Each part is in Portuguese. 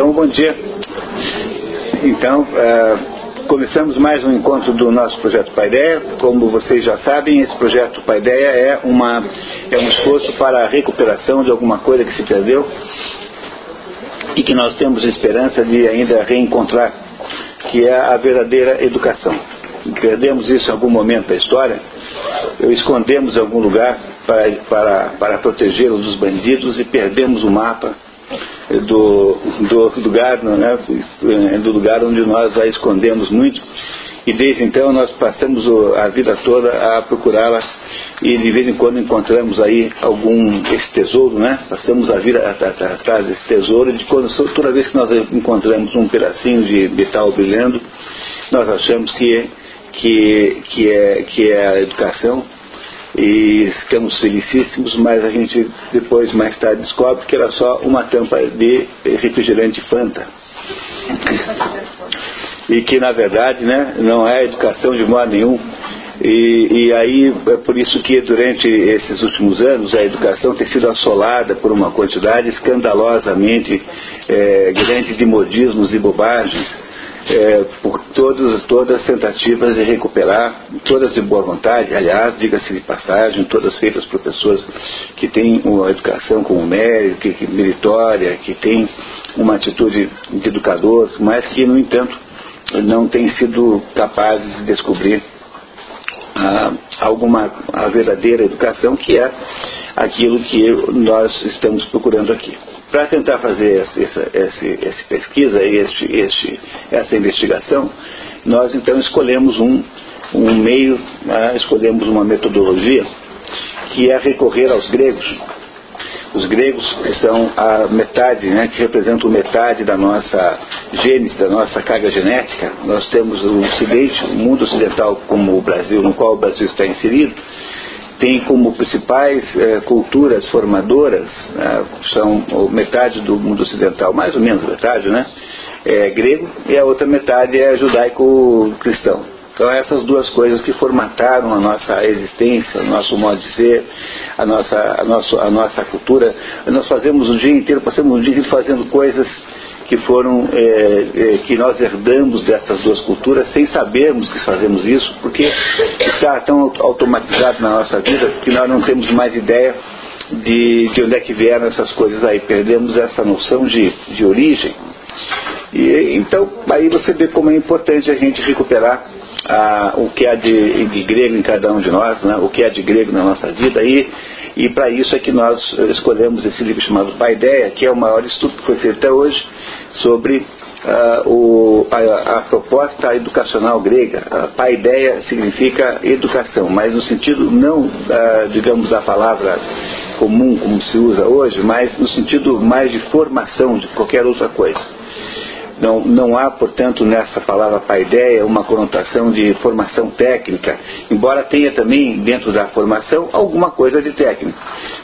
Então, bom dia. Então, uh, começamos mais um encontro do nosso projeto Paideia. Como vocês já sabem, esse projeto Paideia é, uma, é um esforço para a recuperação de alguma coisa que se perdeu e que nós temos esperança de ainda reencontrar, que é a verdadeira educação. Perdemos isso em algum momento da história, escondemos em algum lugar para, para, para protegê-los dos bandidos e perdemos o mapa do, do, lugar, né, do lugar onde nós a escondemos muito. E desde então nós passamos a vida toda a procurá-la e de vez em quando encontramos aí algum esse tesouro, né? Passamos a vida atrás desse tesouro de quando toda vez que nós encontramos um pedacinho de metal brilhando, nós achamos que que que é que é a educação e ficamos felicíssimos, mas a gente depois, mais tarde, descobre que era só uma tampa de refrigerante Fanta. e que, na verdade, né, não é educação de modo nenhum. E, e, aí é por isso que durante esses últimos anos a educação tem sido assolada por uma quantidade escandalosamente é, grande de modismos e bobagens é, por todas, as tentativas de recuperar, todas de boa vontade, aliás, diga-se de passagem, todas feitas por pessoas que têm uma educação com mérito, que, que meritória, que têm uma atitude de educador, mas que, no entanto, não têm sido capazes de descobrir ah, alguma a verdadeira educação, que é aquilo que nós estamos procurando aqui. Para tentar fazer essa, essa, essa pesquisa, este, este, essa investigação, nós então escolhemos um, um meio, né, escolhemos uma metodologia que é recorrer aos gregos. Os gregos que são a metade, né, que representam metade da nossa gênese, da nossa carga genética. Nós temos o Ocidente, o mundo ocidental como o Brasil, no qual o Brasil está inserido, tem como principais eh, culturas formadoras, né, são metade do mundo ocidental, mais ou menos metade, né? É grego e a outra metade é judaico-cristão. Então essas duas coisas que formataram a nossa existência, o nosso modo de ser, a nossa, a nossa, a nossa cultura. Nós fazemos o dia inteiro, passamos o dia inteiro fazendo coisas que foram é, é, que nós herdamos dessas duas culturas sem sabermos que fazemos isso, porque está tão automatizado na nossa vida que nós não temos mais ideia de, de onde é que vieram essas coisas aí, perdemos essa noção de, de origem. E, então, aí você vê como é importante a gente recuperar ah, o que há de, de, grego em cada um de nós, né? o que há de grego na nossa vida, e, e para isso é que nós escolhemos esse livro chamado Paideia, que é o maior estudo que foi feito até hoje sobre Uh, o, a, a, proposta educacional grega. Uh, paideia significa educação, mas no sentido não, uh, digamos, da palavra comum como se usa hoje, mas no sentido mais de formação de qualquer outra coisa. Não, não há, portanto, nessa palavra paideia uma conotação de formação técnica, embora tenha também dentro da formação alguma coisa de técnico,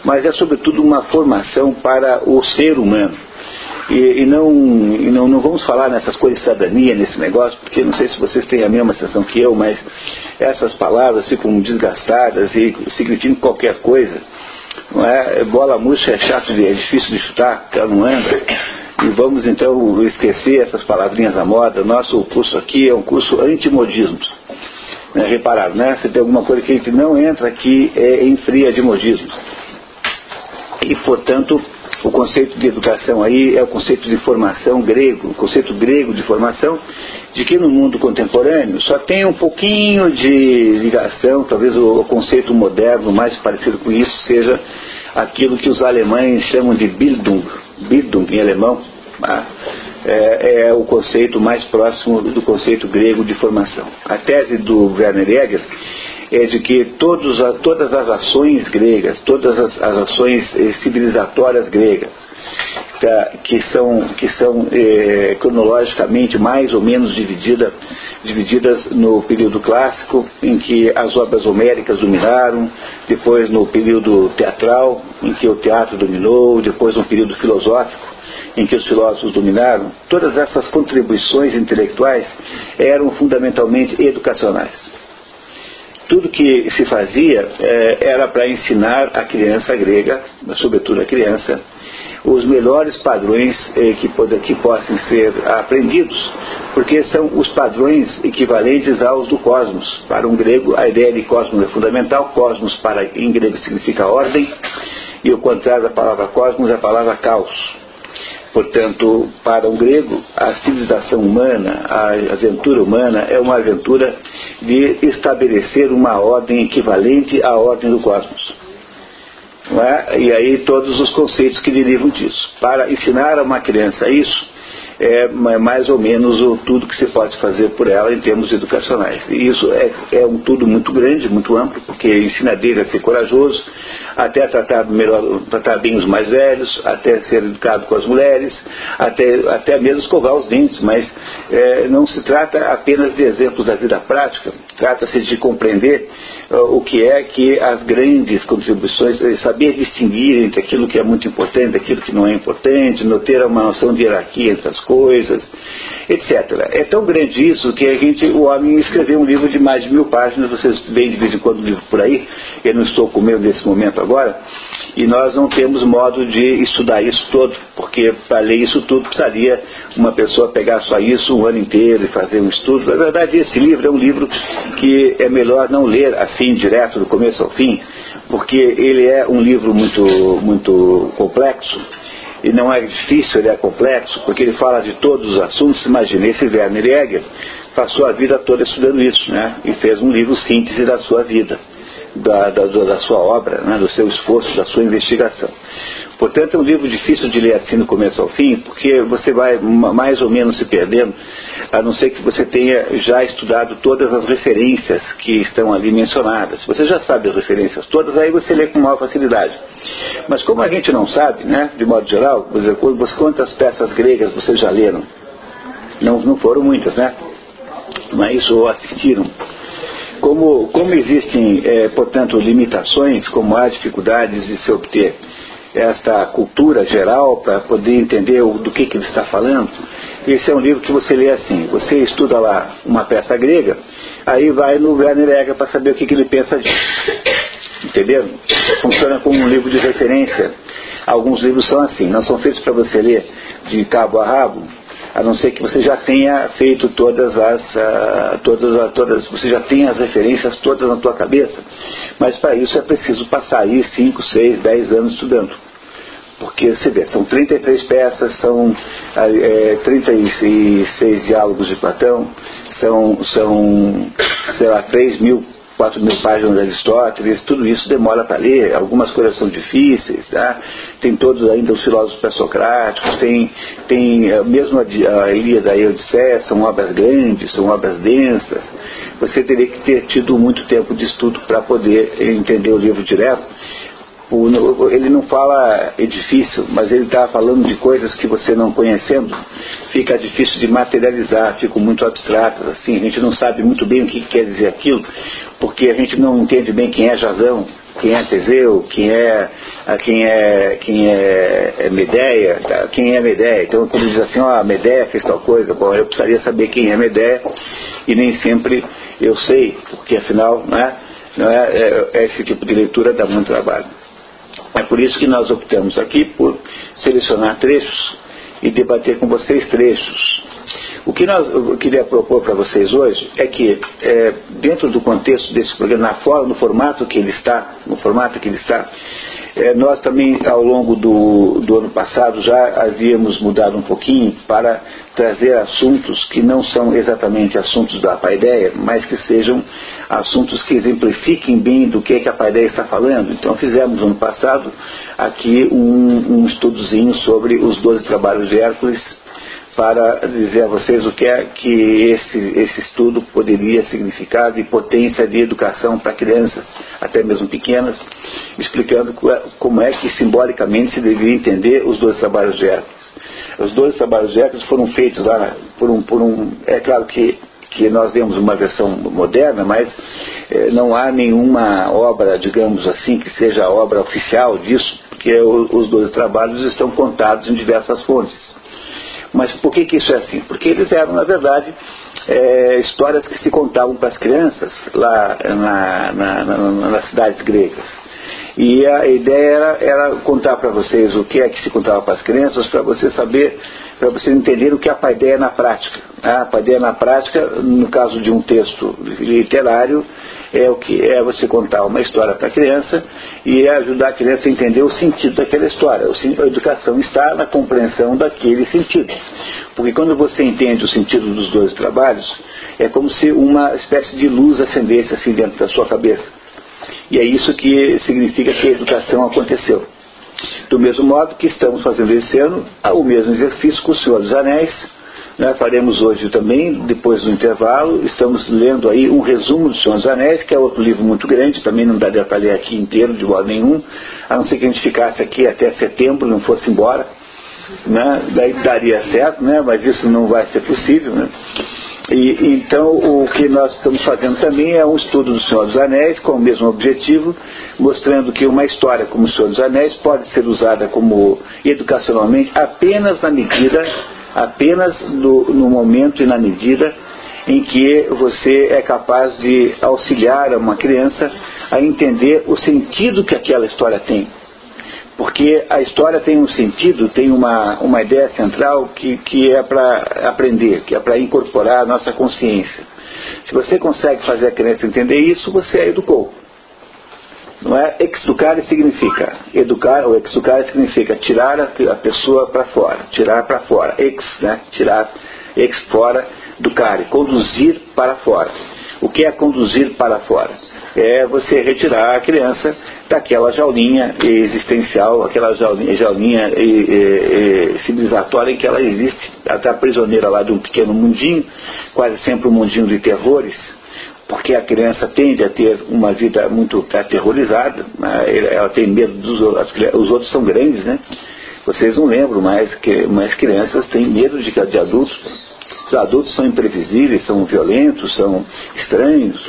mas é sobretudo uma formação para o ser humano e, e, não, e não, não vamos falar nessas coisas de cidadania, nesse negócio, porque não sei se vocês têm a mesma sensação que eu, mas essas palavras ficam desgastadas e significam qualquer coisa. Não é? Bola murcha é chato, é difícil de chutar, ela não anda. E vamos então esquecer essas palavrinhas da moda. Nosso curso aqui é um curso antimodismos. Né? Repararam, né? Se tem alguma coisa que a gente não entra aqui, é em fria de modismos. E, portanto, o conceito de educação aí é o conceito de formação grego, o conceito grego de formação, de que no mundo contemporâneo só tem um pouquinho de ligação, talvez o conceito moderno mais parecido com isso seja aquilo que os alemães chamam de Bildung, Bildung em alemão, tá? é, é, o conceito mais próximo do conceito grego de formação. A tese do Werner Jäger é de que todos, todas as ações gregas, todas as, as ações civilizatórias gregas, que são, que são eh, cronologicamente mais ou menos dividida, divididas no período clássico, em que as obras homéricas dominaram, depois no período teatral, em que o teatro dominou, depois no período filosófico, em que os filósofos dominaram, todas essas contribuições intelectuais eram fundamentalmente educacionais. Tudo que se fazia é, era para ensinar a criança grega, sobretudo a criança, os melhores padrões eh, que, que possam ser aprendidos, porque são os padrões equivalentes aos do cosmos. Para um grego, a ideia de cosmos é fundamental. Cosmos, para, em grego, significa ordem, e o contrário da palavra cosmos é a palavra caos. Portanto, para um grego, a civilização humana, a aventura humana, é uma aventura de estabelecer uma ordem equivalente à ordem do cosmos. É? E aí todos os conceitos que derivam disso. Para ensinar a uma criança isso, é mais ou menos o tudo que se pode fazer por ela em termos educacionais. E isso é, é um tudo muito grande, muito amplo, porque ensina dele a ser corajoso, até tratar, melhor, tratar bem os mais velhos, até ser educado com as mulheres, até, até mesmo escovar os dentes, mas é, não se trata apenas de exemplos da vida prática, trata-se de compreender uh, o que é que as grandes contribuições, é saber distinguir entre aquilo que é muito importante aquilo que não é importante, não ter uma noção de hierarquia entre as coisas, etc. É tão grande isso que a gente, o homem escreveu um livro de mais de mil páginas, vocês veem de vez em quando o livro por aí, eu não estou com medo nesse momento agora, e nós não temos modo de estudar isso todo, porque para ler isso tudo precisaria uma pessoa pegar só isso um ano inteiro e fazer um estudo. Na verdade, esse livro é um livro que é melhor não ler assim direto do começo ao fim, porque ele é um livro muito, muito complexo e não é difícil, ele é complexo, porque ele fala de todos os assuntos. Imagine, esse Werner Jäger passou a vida toda estudando isso, né? E fez um livro síntese da sua vida, da, da, da sua obra, né? do seu esforço, da sua investigação. Portanto, é um livro difícil de ler assim do começo ao fim, porque você vai mais ou menos se perdendo, a não ser que você tenha já estudado todas as referências que estão ali mencionadas. Você já sabe as referências todas, aí você lê com maior facilidade. Mas como a gente não sabe, né, de modo geral, quantas peças gregas vocês já leram? Não, não foram muitas, né? Mas ou assistiram. Como, como existem, é, portanto, limitações, como há dificuldades de se obter esta cultura geral para poder entender o, do que, que ele está falando, esse é um livro que você lê assim. Você estuda lá uma peça grega, aí vai no Werner Egger para saber o que, que ele pensa disso. Entendeu? Funciona como um livro de referência. Alguns livros são assim, não são feitos para você ler de cabo a rabo, a não ser que você já tenha feito todas as, uh, todas, todas, você já tenha as referências todas na tua cabeça, mas para isso é preciso passar aí 5, 6, 10 anos estudando. Porque você vê, são 33 peças, são é, 36 diálogos de Platão, são, são sei lá, 3 mil 4 mil páginas de Aristóteles, tudo isso demora para ler, algumas coisas são difíceis, tá? tem todos ainda os filósofos pré-socráticos, tem, tem eh, mesmo a, a Ilíada e a Odisseia, são obras grandes, são obras densas, você teria que ter tido muito tempo de estudo para poder entender o livro direto, ele não fala edifício, mas ele está falando de coisas que você não conhecendo, fica difícil de materializar, ficam muito abstratas, assim, a gente não sabe muito bem o que quer dizer aquilo, porque a gente não entende bem quem é Jazão, quem é Teseu, quem é quem é quem é, é Medeia, tá? quem é Medeia. Então quando diz assim, ó, oh, Medeia fez tal coisa, bom, eu precisaria saber quem é Medeia e nem sempre eu sei, porque afinal, né, não é, é, é esse tipo de leitura dá muito trabalho. É por isso que nós optamos aqui por selecionar trechos e debater com vocês trechos. O que nós, eu queria propor para vocês hoje é que, é, dentro do contexto desse programa, na forma, no formato que ele está, no formato que ele está, é, nós também, ao longo do, do ano passado, já havíamos mudado um pouquinho para trazer assuntos que não são exatamente assuntos da Paideia, mas que sejam assuntos que exemplifiquem bem do que, é que a Paideia está falando. Então fizemos no ano passado aqui um, um estudozinho sobre os 12 trabalhos de Hércules para dizer a vocês o que é que esse, esse estudo poderia significar de potência de educação para crianças, até mesmo pequenas, explicando é, como é que simbolicamente se deveria entender os dois trabalhos de Hércules. Os dois trabalhos de Hércules foram feitos lá por um, por um é claro que que nós vemos uma versão moderna, mas eh, não há nenhuma obra, digamos assim, que seja a obra oficial disso, porque os dois trabalhos estão contados em diversas fontes. Mas por que, que isso é assim? Porque eles eram, na verdade, é, histórias que se contavam para as crianças lá na, na, na, nas cidades gregas. E a ideia era, era contar para vocês o que é que se contava para as crianças, para você saber, para vocês entenderem o que é a paideia na prática. A paideia na prática, no caso de um texto literário, é o que é você contar uma história para a criança e ajudar a criança a entender o sentido daquela história. A educação está na compreensão daquele sentido. Porque quando você entende o sentido dos dois trabalhos, é como se uma espécie de luz acendesse assim dentro da sua cabeça. E é isso que significa que a educação aconteceu. Do mesmo modo que estamos fazendo esse ano o mesmo exercício com o Senhor dos Anéis, né, faremos hoje também, depois do intervalo, estamos lendo aí um resumo do Senhor dos Anéis, que é outro livro muito grande, também não daria para ler aqui inteiro de modo nenhum, a não ser que a gente ficasse aqui até setembro, não fosse embora, né, daí daria certo, né, mas isso não vai ser possível. Né. E, então, o que nós estamos fazendo também é um estudo do Senhor dos Anéis, com o mesmo objetivo, mostrando que uma história como o Senhor dos Anéis pode ser usada como educacionalmente apenas na medida, apenas no, no momento e na medida em que você é capaz de auxiliar uma criança a entender o sentido que aquela história tem porque a história tem um sentido, tem uma, uma ideia central que, que é para aprender, que é para incorporar a nossa consciência. Se você consegue fazer a criança entender isso, você a educou. Não é? Exducare significa, educar, ou exducare significa tirar a, a pessoa para fora, tirar para fora, ex, né? tirar, ex fora, ducare, conduzir para fora. O que é conduzir para fora? É você retirar a criança daquela jaulinha existencial, aquela jaulinha, jaulinha e, e, civilizatória em que ela existe. Ela está prisioneira lá de um pequeno mundinho, quase sempre um mundinho de terrores, porque a criança tende a ter uma vida muito aterrorizada, ela tem medo dos outros, os outros são grandes, né? Vocês não lembram mais que mais crianças têm medo de, de adultos. Os adultos são imprevisíveis, são violentos, são estranhos.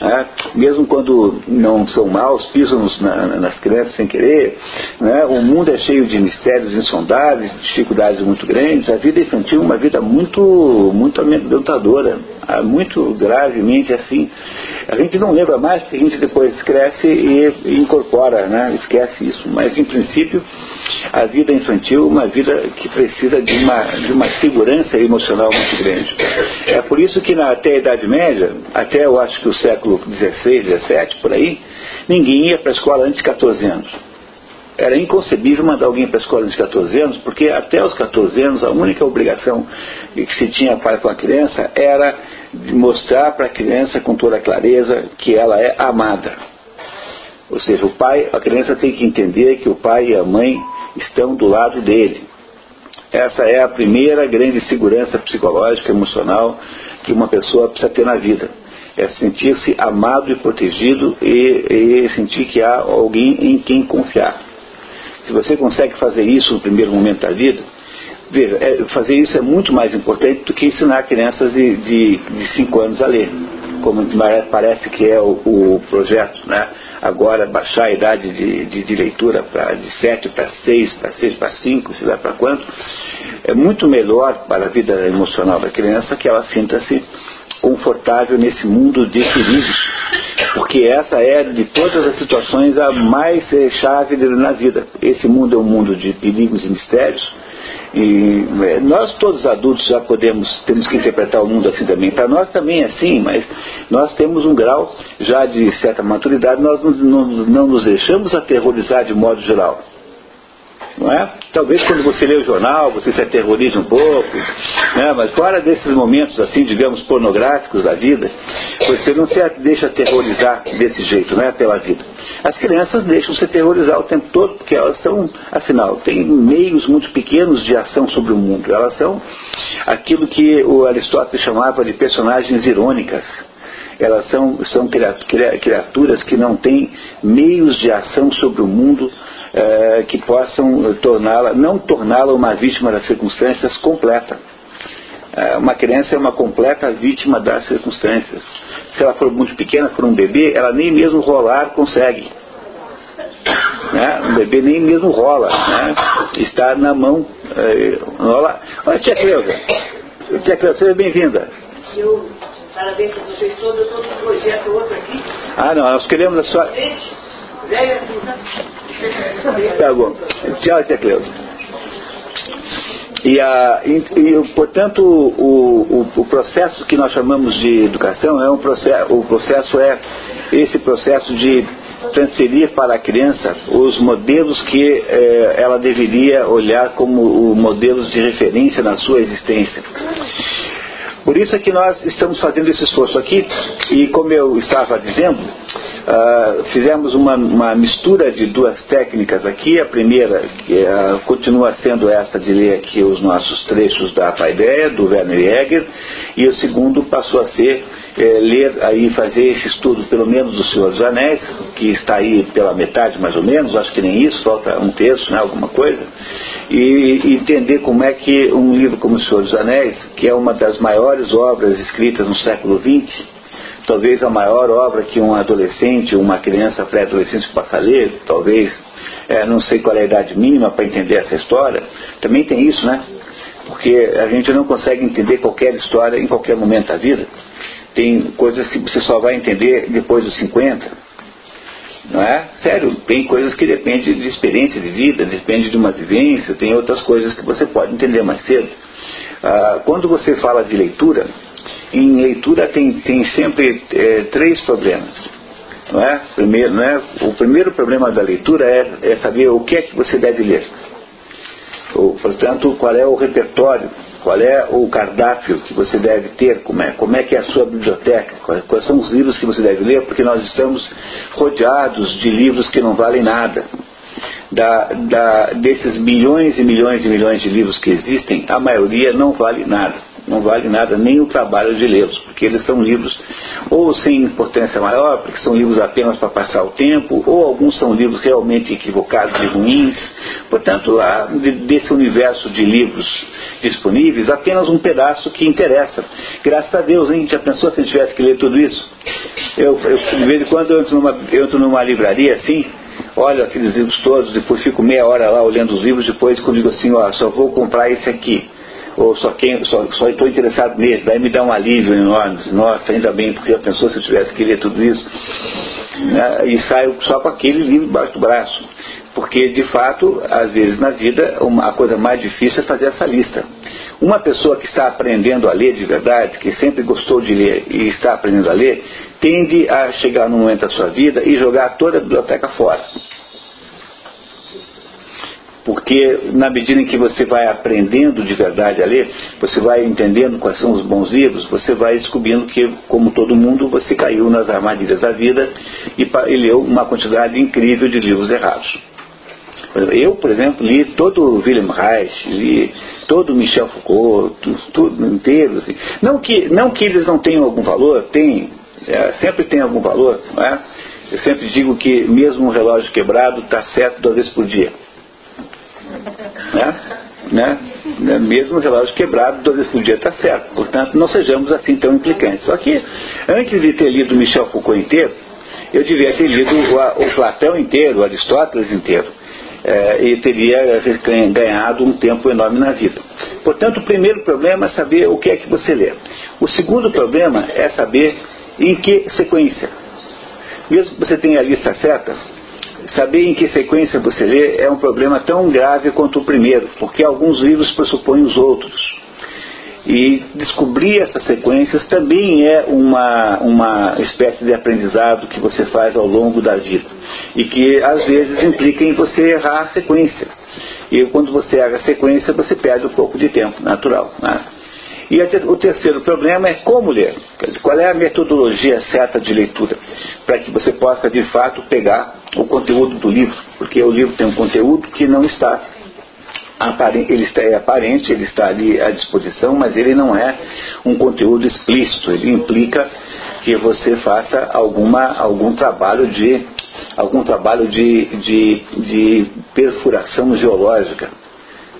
Né? mesmo quando não são maus, pisam na, nas crianças sem querer. Né? O mundo é cheio de mistérios insondáveis, dificuldades muito grandes. A vida infantil é uma vida muito, muito amedrontadora, ah, muito gravemente assim. A gente não lembra mais porque a gente depois cresce e incorpora, né? esquece isso. Mas, em princípio, a vida infantil é uma vida que precisa de uma, de uma segurança emocional muito grande. É por isso que na, até a Idade Média, até eu acho que o século XVI, XVII, por aí, ninguém ia para a escola antes de 14 anos. Era inconcebível mandar alguém para a escola antes de 14 anos, porque até os 14 anos a única obrigação que se tinha para com a criança era mostrar para a criança com toda clareza que ela é amada. Ou seja, o pai, a criança tem que entender que o pai e a mãe estão do lado dele. Essa é a primeira grande segurança psicológica, emocional que uma pessoa precisa ter na vida é sentir-se amado e protegido e, e, sentir que há alguém em quem confiar. Se você consegue fazer isso no primeiro momento da vida, veja, é, fazer isso é muito mais importante do que ensinar crianças de 5 anos a ler, como parece que é o, o projeto, né? Agora baixar a idade de, de, de leitura pra, de 7 para 6, para 6 para 5, sei lá para quanto, é muito melhor para a vida emocional da criança que ela sinta-se confortável nesse mundo de perigos, porque essa é de todas as situações a mais eh, chave na vida. Esse mundo é um mundo de perigos e mistérios. E eh, nós todos adultos já podemos, temos que interpretar o mundo assim também. Para nós também é assim, mas nós temos um grau já de certa maturidade, nós não, não, não nos deixamos aterrorizar de modo geral. Não é? Talvez quando você lê o jornal, você se aterrorize um pouco, né? mas fora desses momentos, assim, digamos, pornográficos da vida, você não se deixa aterrorizar desse jeito, né, pela vida. As crianças deixam se aterrorizar o tempo todo, porque elas são, afinal, têm meios muito pequenos de ação sobre o mundo. Elas são aquilo que o Aristóteles chamava de personagens irônicas elas são, são criaturas que não têm meios de ação sobre o mundo é, que possam torná-la, não torná-la uma vítima das circunstâncias completa. É, uma criança é uma completa vítima das circunstâncias. Se ela for muito pequena, for um bebê, ela nem mesmo rolar consegue. Né? Um bebê nem mesmo rola. Né? Está na mão. É, rola. Olha, tia Cleusa. Tia Cleusa, seja bem-vinda. Eu, parabéns para vocês todos. Eu estou com um projeto outro aqui. Ah, não, nós queremos a sua. Tá bom. Tchau, Tia Cleusa. E, a, e, portanto, o, o, o, processo que nós chamamos de educação é um processo, o processo é esse processo de transferir para a criança os modelos que eh, ela deveria olhar como modelos de referência na sua existência. Por isso é que nós estamos fazendo esse esforço aqui, e como eu estava dizendo, uh, fizemos uma, uma, mistura de duas técnicas aqui. A primeira uh, continua sendo essa de ler aqui os nossos trechos da Paideia, do Werner Jäger, e o segundo passou a ser é, ler aí, fazer esse estudo pelo menos do Senhor dos Anéis, que está aí pela metade mais ou menos, acho que nem isso, falta um terço, né, alguma coisa, e, e entender como é que um livro como o Senhor dos Anéis, que é uma das maiores obras escritas no século XX, talvez a maior obra que um adolescente, uma criança pré-adolescente possa ler, talvez, é, não sei qual é a idade mínima para entender essa história, também tem isso, né? Porque a gente não consegue entender qualquer história em qualquer momento da vida. Tem coisas que você só vai entender depois dos 50. Não é? Sério, tem coisas que dependem de experiência de vida, depende de uma vivência, tem outras coisas que você pode entender mais cedo. Ah, quando você fala de leitura, em leitura tem, tem sempre é, três problemas. Não é? Primeiro, não é? O primeiro problema da leitura é, é saber o que é que você deve ler. Ou, portanto, qual é o repertório qual é o cardápio que você deve ter? Como é, como é que é a sua biblioteca? Quais, quais são os livros que você deve ler? Porque nós estamos rodeados de livros que não valem nada. Da, da, desses milhões e milhões e milhões de livros que existem, a maioria não vale nada não vale nada nem o trabalho de lê-los, porque eles são livros ou sem importância maior, porque são livros apenas para passar o tempo, ou alguns são livros realmente equivocados e ruins. Portanto, lá desse universo de livros disponíveis, apenas um pedaço que interessa. Graças a Deus, hein? Já pensou se eu tivesse que ler tudo isso? Eu, eu de vez em quando eu entro numa, eu entro numa livraria assim, olho aqueles livros todos, depois fico meia hora lá olhando os livros, depois quando digo assim, ó, só vou comprar esse aqui. Ou só quem só estou interessado nele, daí me dá um alívio enorme, nossa, ainda bem, porque eu pensou se eu tivesse que ler tudo isso, né, e saio só com aquele livro debaixo do braço. Porque, de fato, às vezes na vida, uma, a coisa mais difícil é fazer essa lista. Uma pessoa que está aprendendo a ler de verdade, que sempre gostou de ler e está aprendendo a ler, tende a chegar num momento da sua vida e jogar toda a biblioteca fora. Porque na medida em que você vai aprendendo de verdade a ler, você vai entendendo quais são os bons livros, você vai descobrindo que, como todo mundo, você caiu nas armadilhas da vida e, e leu uma quantidade incrível de livros errados. Eu, por exemplo, li todo o William Reich, li todo o Michel Foucault, tudo inteiro. Assim. Não, que, não que eles não tenham algum valor, tem, é, sempre tem algum valor. Não é? Eu sempre digo que mesmo um relógio quebrado está certo duas vezes por dia. Né? Né? né? Mesmo o relógio quebrado, duas vezes por dia está certo. Portanto, não sejamos assim tão implicantes. Só que, antes de ter lido Michel Foucault inteiro, eu devia ter lido o, o Platão inteiro, o Aristóteles inteiro. É, e teria ganhado um tempo enorme na vida. Portanto, o primeiro problema é saber o que é que você lê. O segundo problema é saber em que sequência. Mesmo que você tenha a lista certa, saber em que sequência você lê é um problema tão grave quanto o primeiro, porque alguns livros pressupõem os outros. E descobrir essas sequências também é uma, uma espécie de aprendizado que você faz ao longo da vida. E que às vezes implica em você errar a sequência. E quando você erra a sequência, você perde um pouco de tempo, natural. Né? E o terceiro problema é como ler. Qual é a metodologia certa de leitura? Para que você possa, de fato, pegar o conteúdo do livro. Porque o livro tem um conteúdo que não está ele está é aparente, ele está ali à disposição, mas ele não é um conteúdo explícito. Ele implica que você faça alguma, algum trabalho de algum trabalho de, de, de perfuração geológica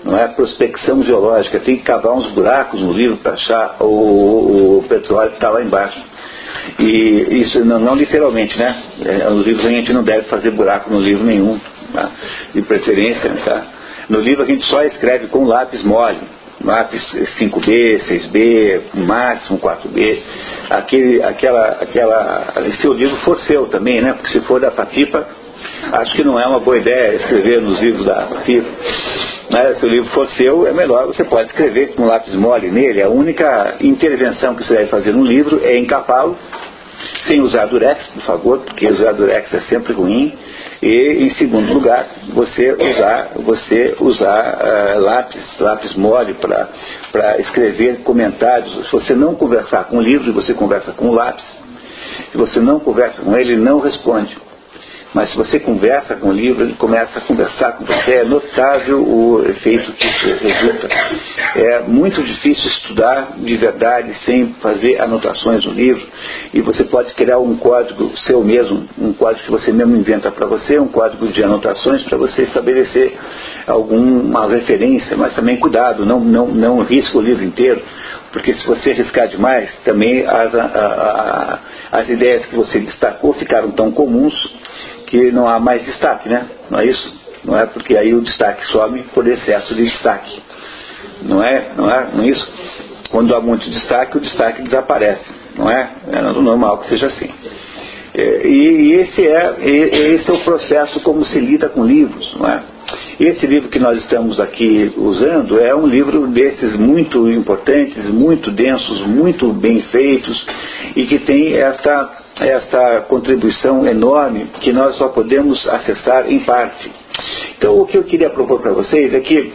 não é prospecção geológica, tem que cavar uns buracos no livro para achar o, o, petróleo que está lá embaixo. E isso não, não literalmente, né? É, nos livros a gente não deve fazer buraco no livro nenhum, tá? de preferência, tá? No livro a gente só escreve com lápis mole, lápis 5B, 6B, máximo 4B, aquele, aquela, aquela, se o livro for seu também, né? Porque se for da Fatipa, acho que não é uma boa ideia escrever nos livros da FIFA. Né? Se o livro for seu, é melhor, você pode escrever com lápis mole nele. A única intervenção que você deve fazer no livro é encapá-lo, sem usar durex, por favor, porque usar durex é sempre ruim. E, em segundo lugar, você usar, você usar uh, lápis, lápis mole para escrever comentários. Se você não conversar com o livro, você conversa com o lápis. Se você não conversa com ele, ele não responde. Mas se você conversa com o livro, ele começa a conversar com você, é notável o efeito que isso resulta. É muito difícil estudar de verdade sem fazer anotações no livro. E você pode criar um código seu mesmo, um código que você mesmo inventa para você, um código de anotações para você estabelecer alguma referência, mas também cuidado, não, não, não risca o livro inteiro, porque se você riscar demais, também as, a, a, as ideias que você destacou ficaram tão comuns que não há mais destaque, né? Não é isso? Não é porque aí o destaque some por excesso de destaque. Não é? Não é, não é isso? Quando há muito destaque, o destaque desaparece. Não é? É normal que seja assim. É, e, e esse, é, esse é o processo como se lida com livros, não é? Esse livro que nós estamos aqui usando é um livro desses muito importantes, muito densos, muito bem feitos e que tem esta, esta contribuição enorme que nós só podemos acessar em parte. Então, o que eu queria propor para vocês é que,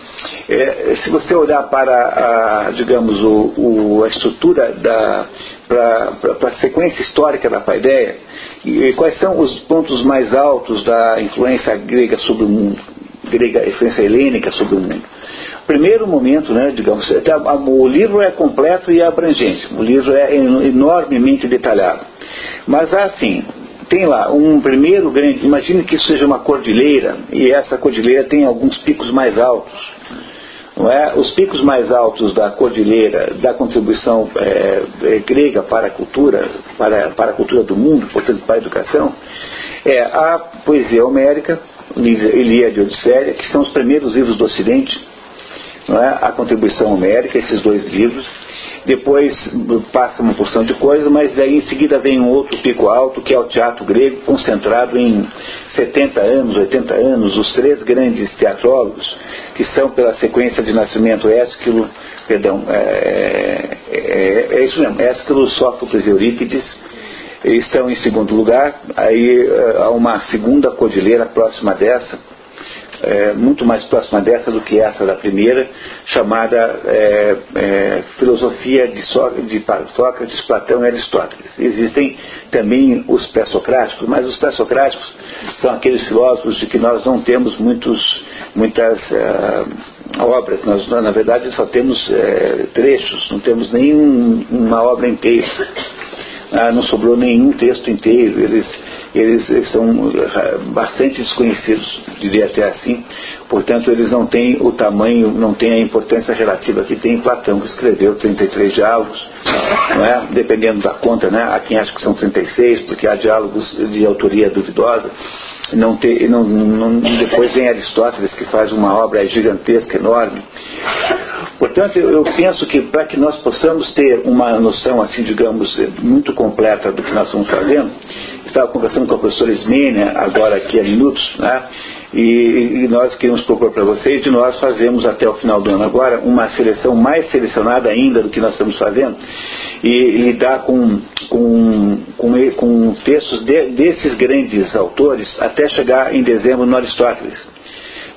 é, se você olhar para, a, digamos, o, o, a estrutura da, para a sequência histórica da paideia, e, e quais são os pontos mais altos da influência grega sobre o mundo? Grega, influência helênica sobre o mundo. Primeiro momento, né, digamos, o livro é completo e abrangente, o livro é enormemente detalhado. Mas assim, tem lá um primeiro grande, imagine que isso seja uma cordilheira, e essa cordilheira tem alguns picos mais altos. Não é? Os picos mais altos da cordilheira, da contribuição é, grega para a cultura, para, para a cultura do mundo, portanto para a educação, é a poesia homérica, Ilíada e Odisseia, que são os primeiros livros do Ocidente, é? a contribuição homérica, esses dois livros. Depois passa uma porção de coisas, mas aí em seguida vem um outro pico alto, que é o teatro grego, concentrado em 70 anos, 80 anos, os três grandes teatrólogos, que são pela sequência de nascimento Ésquilo, perdão, é, é, é isso mesmo, Ésquilo, Sófocles e Eurípides, estão em segundo lugar, aí eh, há uma segunda cordilheira próxima dessa, é, muito mais próxima dessa do que essa da primeira, chamada é, é, Filosofia de, de Sócrates, Platão e Aristóteles. Existem também os pré-socráticos, mas os pré-socráticos são aqueles filósofos de que nós não temos muitos, muitas obras, nós na verdade só temos trechos, não temos nenhuma obra inteira ah, não sobrou nenhum texto inteiro, eles, eles, eles são ah, bastante desconhecidos, diria até assim, portanto eles não têm o tamanho, não têm a importância relativa que tem Platão, que escreveu 33 diálogos, não é? dependendo da conta, né? há quem acha que são 36, porque há diálogos de autoria duvidosa, não ter, não, não, depois vem Aristóteles que faz uma obra gigantesca, enorme. Portanto, eu penso que para que nós possamos ter uma noção, assim, digamos, muito completa do que nós estamos fazendo, estava conversando com a professora Ismênia, agora aqui há minutos, né? E, e, nós queremos propor para vocês de nós fazemos até o final do ano agora uma seleção mais selecionada ainda do que nós estamos fazendo e lidar com, com, com, com textos de, desses grandes autores até chegar em dezembro no Aristóteles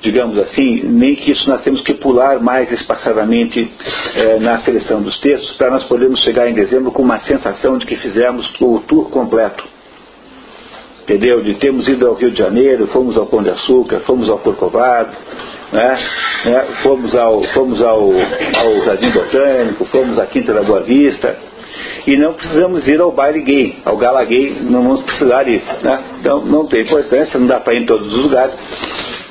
digamos assim, nem que isso nós temos que pular mais espaçadamente eh, na seleção dos textos, para nós podermos chegar em dezembro com uma sensação de que fizemos o tour completo. Entendeu? De termos ido ao Rio de Janeiro, fomos ao Pão de Açúcar, fomos ao Corcovado, né? né? fomos, ao, fomos ao, ao Jardim Botânico, fomos à Quinta da Boa Vista, e não precisamos ir ao baile gay, ao gala gay, não vamos precisar ir. Né? Então não tem importância, não dá para ir em todos os lugares.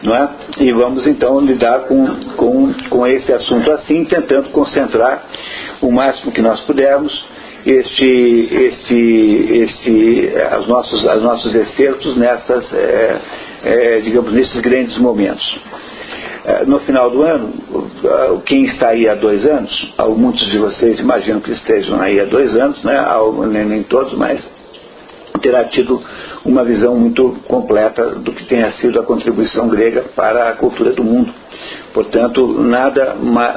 Não é? E vamos então lidar com, com, com esse assunto assim, tentando concentrar o máximo que nós pudermos este, este, este, os nossos, os nossos excertos nessas, é, é, digamos, nesses grandes momentos. É, no final do ano, quem está aí há dois anos, muitos de vocês imaginam que estejam aí há dois anos, né? nem todos, mas terá tido uma visão muito completa do que tenha sido a contribuição grega para a cultura do mundo. Portanto, nada,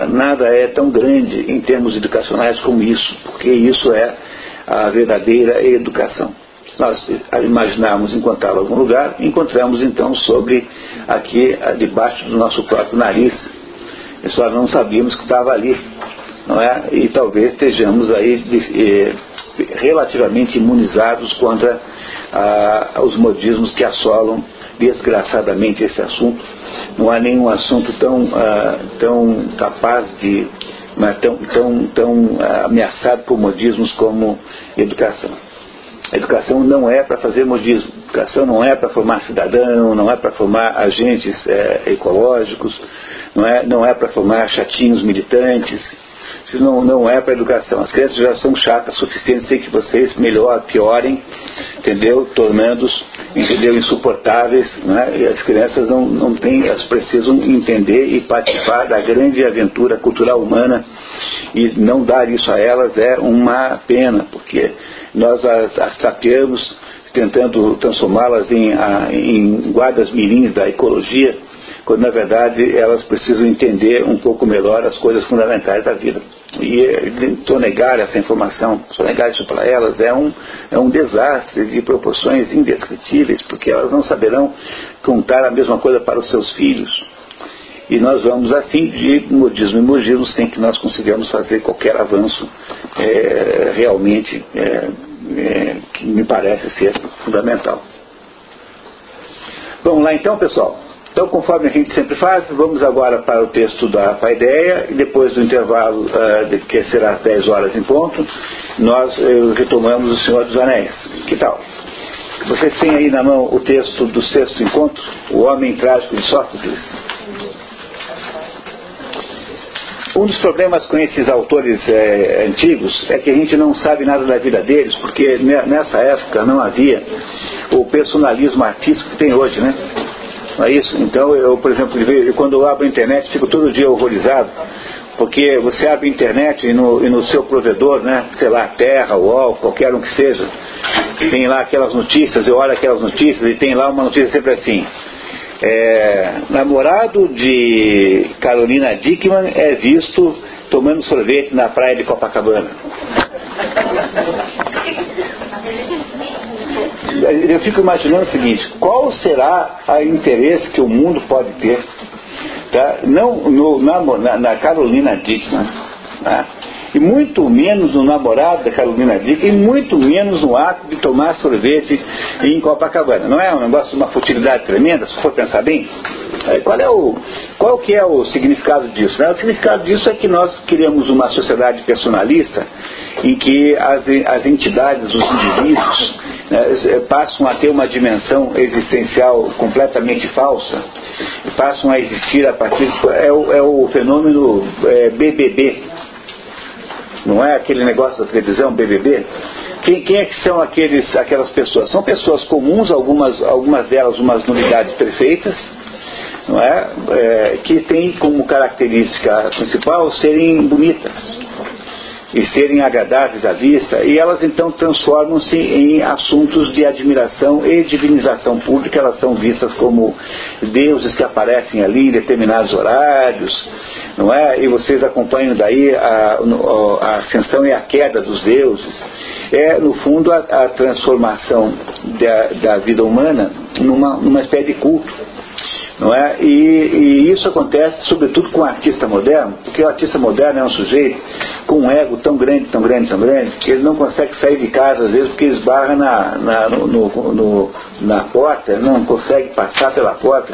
nada é tão grande em termos educacionais como isso, porque isso é a verdadeira educação. Nós imaginarmos encontrá-lo em algum lugar, encontramos então sobre aqui, debaixo do nosso próprio nariz. E só não sabíamos que estava ali, não é? E talvez estejamos aí eh, relativamente imunizados contra ah, os modismos que assolam desgraçadamente esse assunto. Não há nenhum assunto tão, ah, tão capaz de, tão, tão, tão ah, ameaçado por modismos como educação. Educação não é para fazer modismo. Educação não é para formar cidadão, não é para formar agentes é, ecológicos, não é, não é para formar chatinhos militantes. Isso não, não é para educação. As crianças já são chatas suficiente sem que vocês melhor, piorem, entendeu? Tornando-os, entendeu? Insuportáveis, né? E as crianças não, não têm, elas precisam entender e participar da grande aventura cultural humana e não dar isso a elas é uma pena, porque nós as, as tapeamos tentando transformá-las em, em guardas mirins da ecologia, quando na verdade elas precisam entender um pouco melhor as coisas fundamentais da vida. E sonegar essa informação, sonegar isso para elas é um, é um desastre de proporções indescritíveis, porque elas não saberão contar a mesma coisa para os seus filhos. E nós vamos assim de modismo em modismo sem que nós consigamos fazer qualquer avanço é, realmente é, é, que me parece ser fundamental. Vamos lá então, pessoal. Então, conforme a gente sempre faz, vamos agora para o texto da Paideia e depois do intervalo, uh, que será às 10 horas em ponto, nós uh, retomamos o Senhor dos Anéis. Que tal? Vocês têm aí na mão o texto do sexto encontro, O Homem Trágico de Sófocles? Um dos problemas com esses autores é, antigos é que a gente não sabe nada da vida deles, porque nessa época não havia o personalismo artístico que tem hoje, né? Não é isso? Então, eu, por exemplo, quando eu abro a internet, fico todo dia horrorizado, porque você abre a internet e no, e no seu provedor, né, sei lá, Terra, UOL, qualquer um que seja, tem lá aquelas notícias, eu olho aquelas notícias e tem lá uma notícia sempre assim é, namorado de Carolina Dickman é visto tomando sorvete na praia de Copacabana. Eu fico imaginando o seguinte: qual será o interesse que o mundo pode ter? Tá? Não no, na, na, Carolina Dickman. Tá? E muito menos no namorado da Carolina Dickman, e muito menos no ato de tomar sorvete em Copacabana. Não é um negócio, uma futilidade tremenda, se for pensar bem? É, qual é o, qual que é o significado disso? Né? O significado disso é que nós queremos uma sociedade personalista em que as, as entidades, os indivíduos, né, passam a ter uma dimensão existencial completamente falsa, passam a existir a partir. É o, é o fenômeno é, BBB, não é aquele negócio da televisão, BBB? Quem, quem, é que são aqueles, aquelas pessoas? São pessoas comuns, algumas, algumas delas umas nulidades perfeitas, não é? é que têm como característica principal serem bonitas e serem agradáveis à vista, e elas então transformam-se em assuntos de admiração e divinização pública, elas são vistas como deuses que aparecem ali em determinados horários, não é? E vocês acompanham daí a, a ascensão e a queda dos deuses. É, no fundo, a, a transformação da, da, vida humana numa, numa espécie de culto não é? E, e, isso acontece sobretudo com o artista moderno, porque o artista moderno é um sujeito com um ego tão grande, tão grande, tão grande, que ele não consegue sair de casa às vezes porque esbarra na, na, no, no, na porta, não consegue passar pela porta.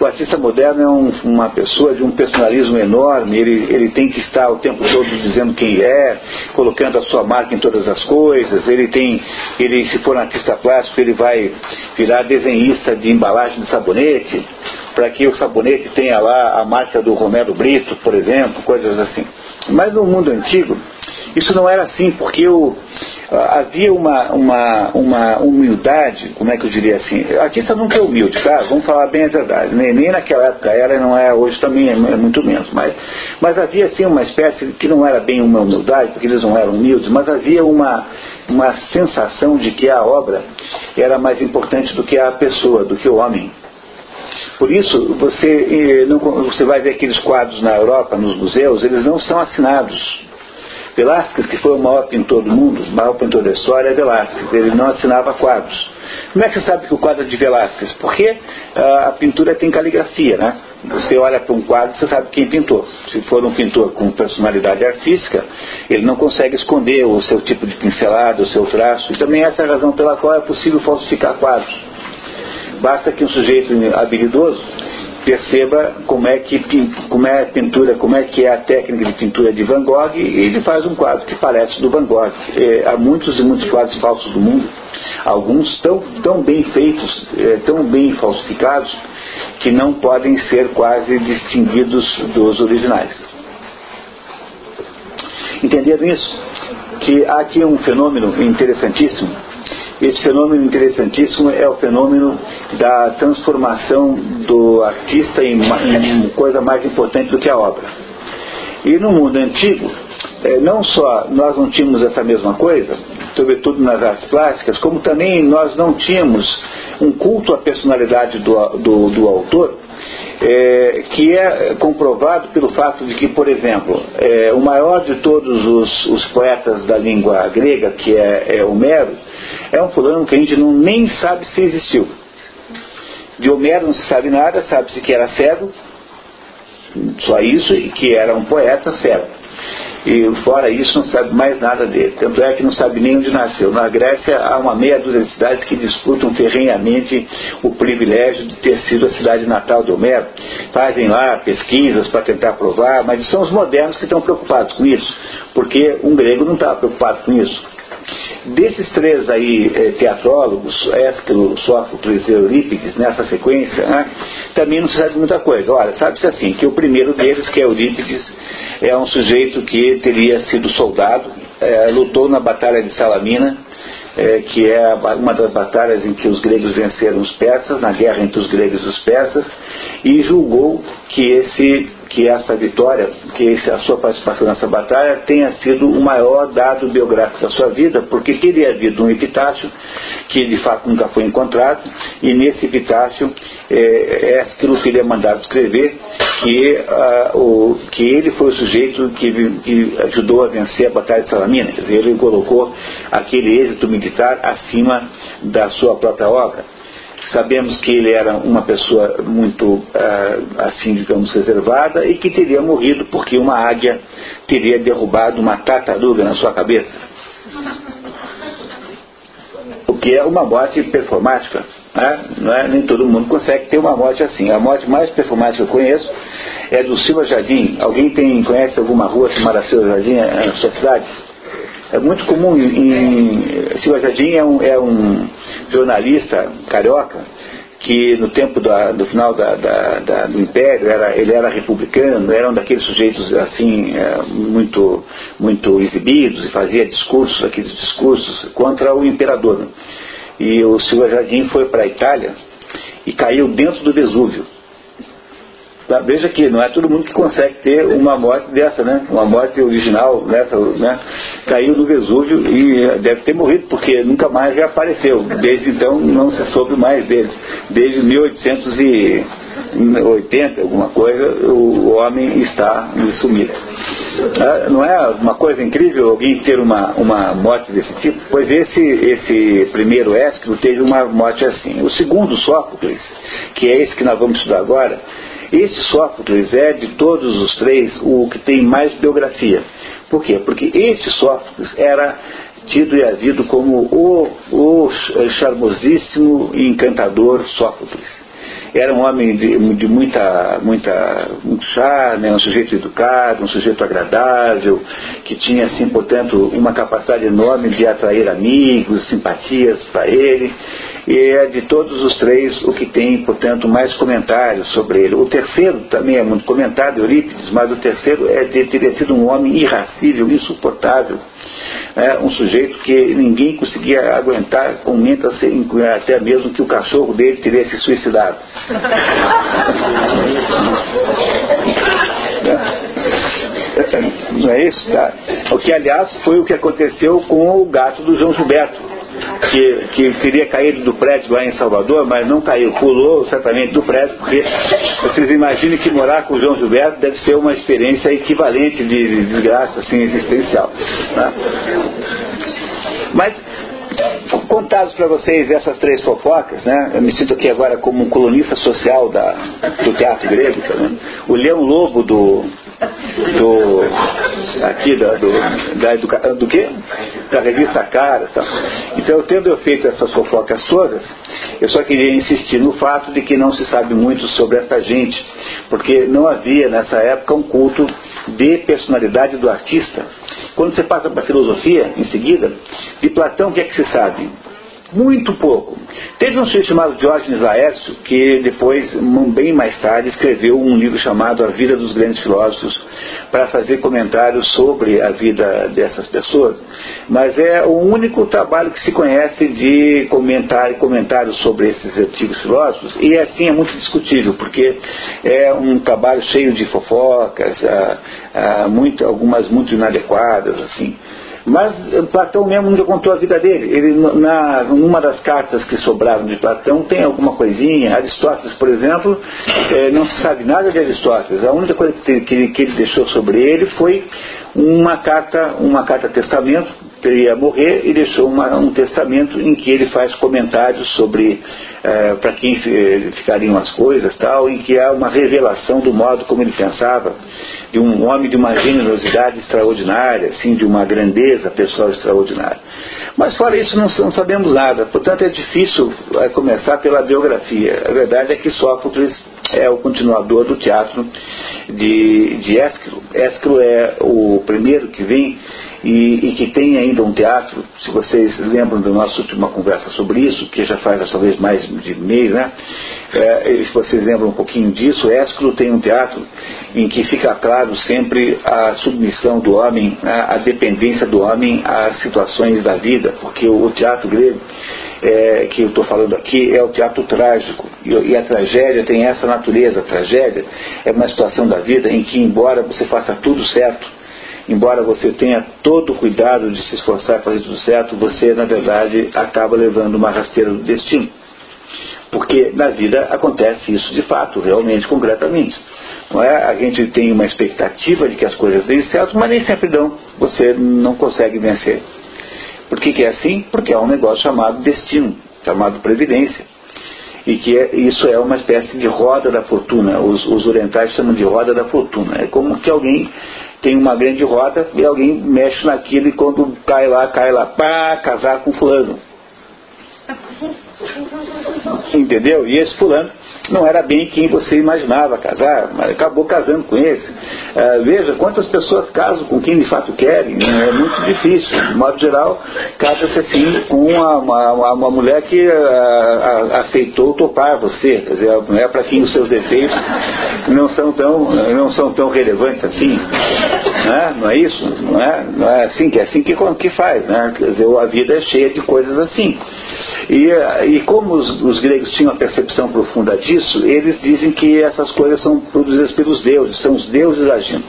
O artista moderno é um, uma pessoa de um personalismo enorme, ele, ele tem que estar o tempo todo dizendo quem é, colocando a sua marca em todas as coisas, ele tem, ele se for um artista plástico, ele vai virar desenhista de embalagem de sabonete para que o sabonete tenha lá a marca do Romero Brito, por exemplo, coisas assim. Mas no mundo antigo, isso não era assim, porque o, havia uma, uma, uma humildade, como é que eu diria assim? A artista nunca é humilde, tá? Vamos falar bem a verdade. Nem, nem naquela época era, não é hoje também, é, é muito menos. Mas, mas havia assim uma espécie que não era bem uma humildade, porque eles não eram humildes, mas havia uma, uma sensação de que a obra era mais importante do que a pessoa, do que o homem. Por isso, você, você vai ver aqueles quadros na Europa, nos museus, eles não são assinados. Velázquez, que foi o maior pintor do mundo, o maior pintor da história, é Velázquez. Ele não assinava quadros. Como é que você sabe que o quadro é de Velázquez? Porque uh, a pintura tem caligrafia, né? Você olha para um quadro você sabe quem pintou. Se for um pintor com personalidade artística, ele não consegue esconder o seu tipo de pincelado, o seu traço. E também essa é a razão pela qual é possível falsificar quadros. Basta que um sujeito habilidoso perceba como é que como é a pintura, como é que é a técnica de pintura de Van Gogh e ele faz um quadro que parece do Van Gogh. É, há muitos e muitos quadros falsos do mundo, alguns tão, tão bem feitos, é, tão bem falsificados, que não podem ser quase distinguidos dos originais. Entenderam isso? Que há aqui um fenômeno interessantíssimo esse fenômeno interessantíssimo é o fenômeno da transformação do artista em, em coisa mais importante do que a obra. E no mundo antigo, é, não só nós não tínhamos essa mesma coisa, sobretudo nas artes plásticas, como também nós não tínhamos um culto à personalidade do, do, do autor, é, que é comprovado pelo fato de que, por exemplo, é, o maior de todos os, os, poetas da língua grega, que é, é Homero, é um fulano que a gente não, nem sabe se existiu. De Homero não se sabe nada, sabe-se que era cego, só isso, e que era um poeta cego. E fora isso não sabe mais nada dele. Tanto é que não sabe nem onde nasceu. Na Grécia há uma meia dúzia de cidades que disputam ferrenhamente o privilégio de ter sido a cidade natal de Homero. Fazem lá pesquisas para tentar provar, mas são os modernos que estão preocupados com isso, porque um grego não estava preocupado com isso. Desses três aí eh, teatrólogos, Ésquilo, Sófocles e Eurípides, nessa sequência, né, também não se sabe muita coisa. Olha, sabe-se assim, que o primeiro deles, que é Eurípides, é um sujeito que teria sido soldado, eh, lutou na Batalha de Salamina, eh, que é uma das batalhas em que os gregos venceram os persas, na guerra entre os gregos e os persas, e julgou que esse que essa vitória, que a sua participação nessa batalha tenha sido o maior dado biográfico da sua vida, porque teria havido um epitáfio que de fato nunca foi encontrado, e nesse epitáfio é, Ésquilo teria mandado escrever que, uh, o, que ele foi o sujeito que, que, ajudou a vencer a Batalha de Salamina, quer dizer, ele colocou aquele êxito militar acima da sua própria obra. Sabemos que ele era uma pessoa muito, ah, assim, digamos, reservada e que teria morrido porque uma águia teria derrubado uma tartaruga na sua cabeça. O que é uma morte performática. Né? Não é? Nem todo mundo consegue ter uma morte assim. A morte mais performática que eu conheço é do Silva Jardim. Alguém tem, conhece alguma rua chamada Silva Jardim na sua cidade? É muito comum em. Silva Jardim é um, é um jornalista carioca que no tempo da, do final da, da, do Império era, ele era republicano, era um daqueles sujeitos assim é, muito, muito exibidos e fazia discursos, aqueles discursos contra o imperador. E o Silva Jardim foi para a Itália e caiu dentro do Vesúvio. Tá? Veja que não é todo mundo que consegue ter uma morte dessa, né? Uma morte original, nessa, né? Caiu no Vesúvio e deve ter morrido, porque nunca mais reapareceu. Desde então não se soube mais dele. Desde 1880, alguma coisa, o homem está sumido. Ah, não é uma coisa incrível alguém ter uma, uma morte desse tipo? Pois esse, esse primeiro Ésquilo teve uma morte assim. O segundo, Sófocles, que é esse que nós vamos estudar agora, este Sófocles é, de todos os três, o que tem mais biografia. Por quê? Porque este Sófocles era tido e havido como o, o charmosíssimo e encantador Sófocles. Era um homem de, de muita, muita, muito charme, um sujeito educado, um sujeito agradável, que tinha, assim, portanto, uma capacidade enorme de atrair amigos, simpatias para ele. E é de todos os três o que tem, portanto, mais comentários sobre ele. O terceiro também é muito comentado, Eurípides, mas o terceiro é de ter sido um homem irracível, insuportável. É, um sujeito que ninguém conseguia aguentar, comenta-se até mesmo que o cachorro dele teria se suicidado. Não é isso? Tá? O que, aliás, foi o que aconteceu com o gato do João Gilberto que, que queria cair do prédio lá em Salvador, mas não caiu, pulou certamente do prédio, porque vocês imaginem que morar com o João Gilberto deve ser uma experiência equivalente de, de desgraça assim, existencial. Né? Mas contados para vocês essas três fofocas, né? Eu me sinto aqui agora como um colunista social da, do teatro grego, tá O Leão Lobo do, do aqui da, do, da educa, do quê? Da revista Caras. Tá? Então, tendo eu feito essas fofocas todas, eu só queria insistir no fato de que não se sabe muito sobre essa gente, porque não havia nessa época um culto de personalidade do artista. Quando você passa para a filosofia, em seguida, de Platão, o que é que se sabe? Muito pouco. Teve um sujeito chamado Diógenes Laércio, que depois, bem mais tarde, escreveu um livro chamado A Vida dos Grandes Filósofos, para fazer comentários sobre a vida dessas pessoas. Mas é o único trabalho que se conhece de comentar, comentários sobre esses antigos filósofos, e assim é muito discutível, porque é um trabalho cheio de fofocas, ah, ah, muito, algumas muito inadequadas, assim. Mas Platão mesmo nunca contou a vida dele. Ele, na, numa das cartas que sobraram de Platão tem alguma coisinha. Aristóteles, por exemplo, é, não se sabe nada de Aristóteles. A única coisa que, que, que ele deixou sobre ele foi uma carta, uma carta testamento, que ele ia morrer e deixou uma, um testamento em que ele faz comentários sobre é, para quem ficariam as coisas, tal, em que há uma revelação do modo como ele pensava, de um homem de uma generosidade extraordinária, assim, de uma grandeza pessoal extraordinária. Mas fora isso não, não sabemos nada, portanto é difícil é, começar pela biografia. A verdade é que Sófocles é o continuador do teatro de, de Ésquilo. Ésquilo é o primeiro que vem e, e, que tem ainda um teatro, se vocês lembram da nossa última conversa sobre isso, que já faz talvez mais de mês, né? É, se vocês lembram um pouquinho disso, Ésquilo tem um teatro em que fica claro sempre a submissão do homem, a, dependência do homem às situações da vida, porque o teatro grego é, que eu estou falando aqui é o teatro trágico. E, e, a tragédia tem essa natureza. A tragédia é uma situação da vida em que, embora você faça tudo certo, embora você tenha todo o cuidado de se esforçar para fazer tudo certo, você, na verdade, acaba levando uma rasteira do destino. Porque na vida acontece isso de fato, realmente, concretamente. Não é? A gente tem uma expectativa de que as coisas deem certo, mas nem sempre dão. Você não consegue vencer. Por que, que é assim? Porque há um negócio chamado destino, chamado previdência. E que é, isso é uma espécie de roda da fortuna. Os, os orientais chamam de roda da fortuna. É como que alguém tem uma grande roda e alguém mexe naquilo e quando cai lá, cai lá, pá, casar com fulano. Entendeu? E esse fulano não era bem quem você imaginava casar, mas acabou casando com esse. Uh, veja quantas pessoas casam com quem de fato querem, né? é muito difícil. De modo geral, casa-se assim com uma, uma, uma mulher que uh, aceitou topar você, quer dizer, não é para quem os seus defeitos não são tão, não são tão relevantes assim. Né? Não é isso? Não é, não é assim que é assim que, que faz, né? Quer dizer, a vida é cheia de coisas assim. E, e como os, os gregos tinham a percepção profunda disso, eles dizem que essas coisas são produzidas pelos deuses, são os deuses agindo.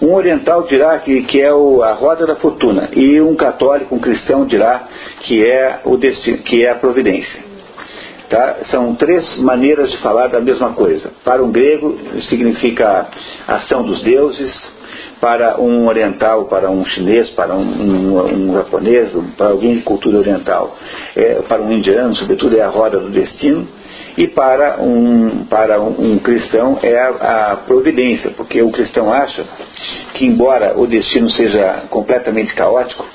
Um oriental dirá que, que é o, a roda da fortuna, e um católico, um cristão dirá que é, o destino, que é a providência. Tá? São três maneiras de falar da mesma coisa. Para um grego significa ação dos deuses, para um oriental, para um chinês, para um, um, um japonês, para alguém de cultura oriental, é, para um indiano, sobretudo, é a roda do destino, e para um, para um, cristão é a, a, providência, porque o cristão acha que, embora o destino seja completamente caótico,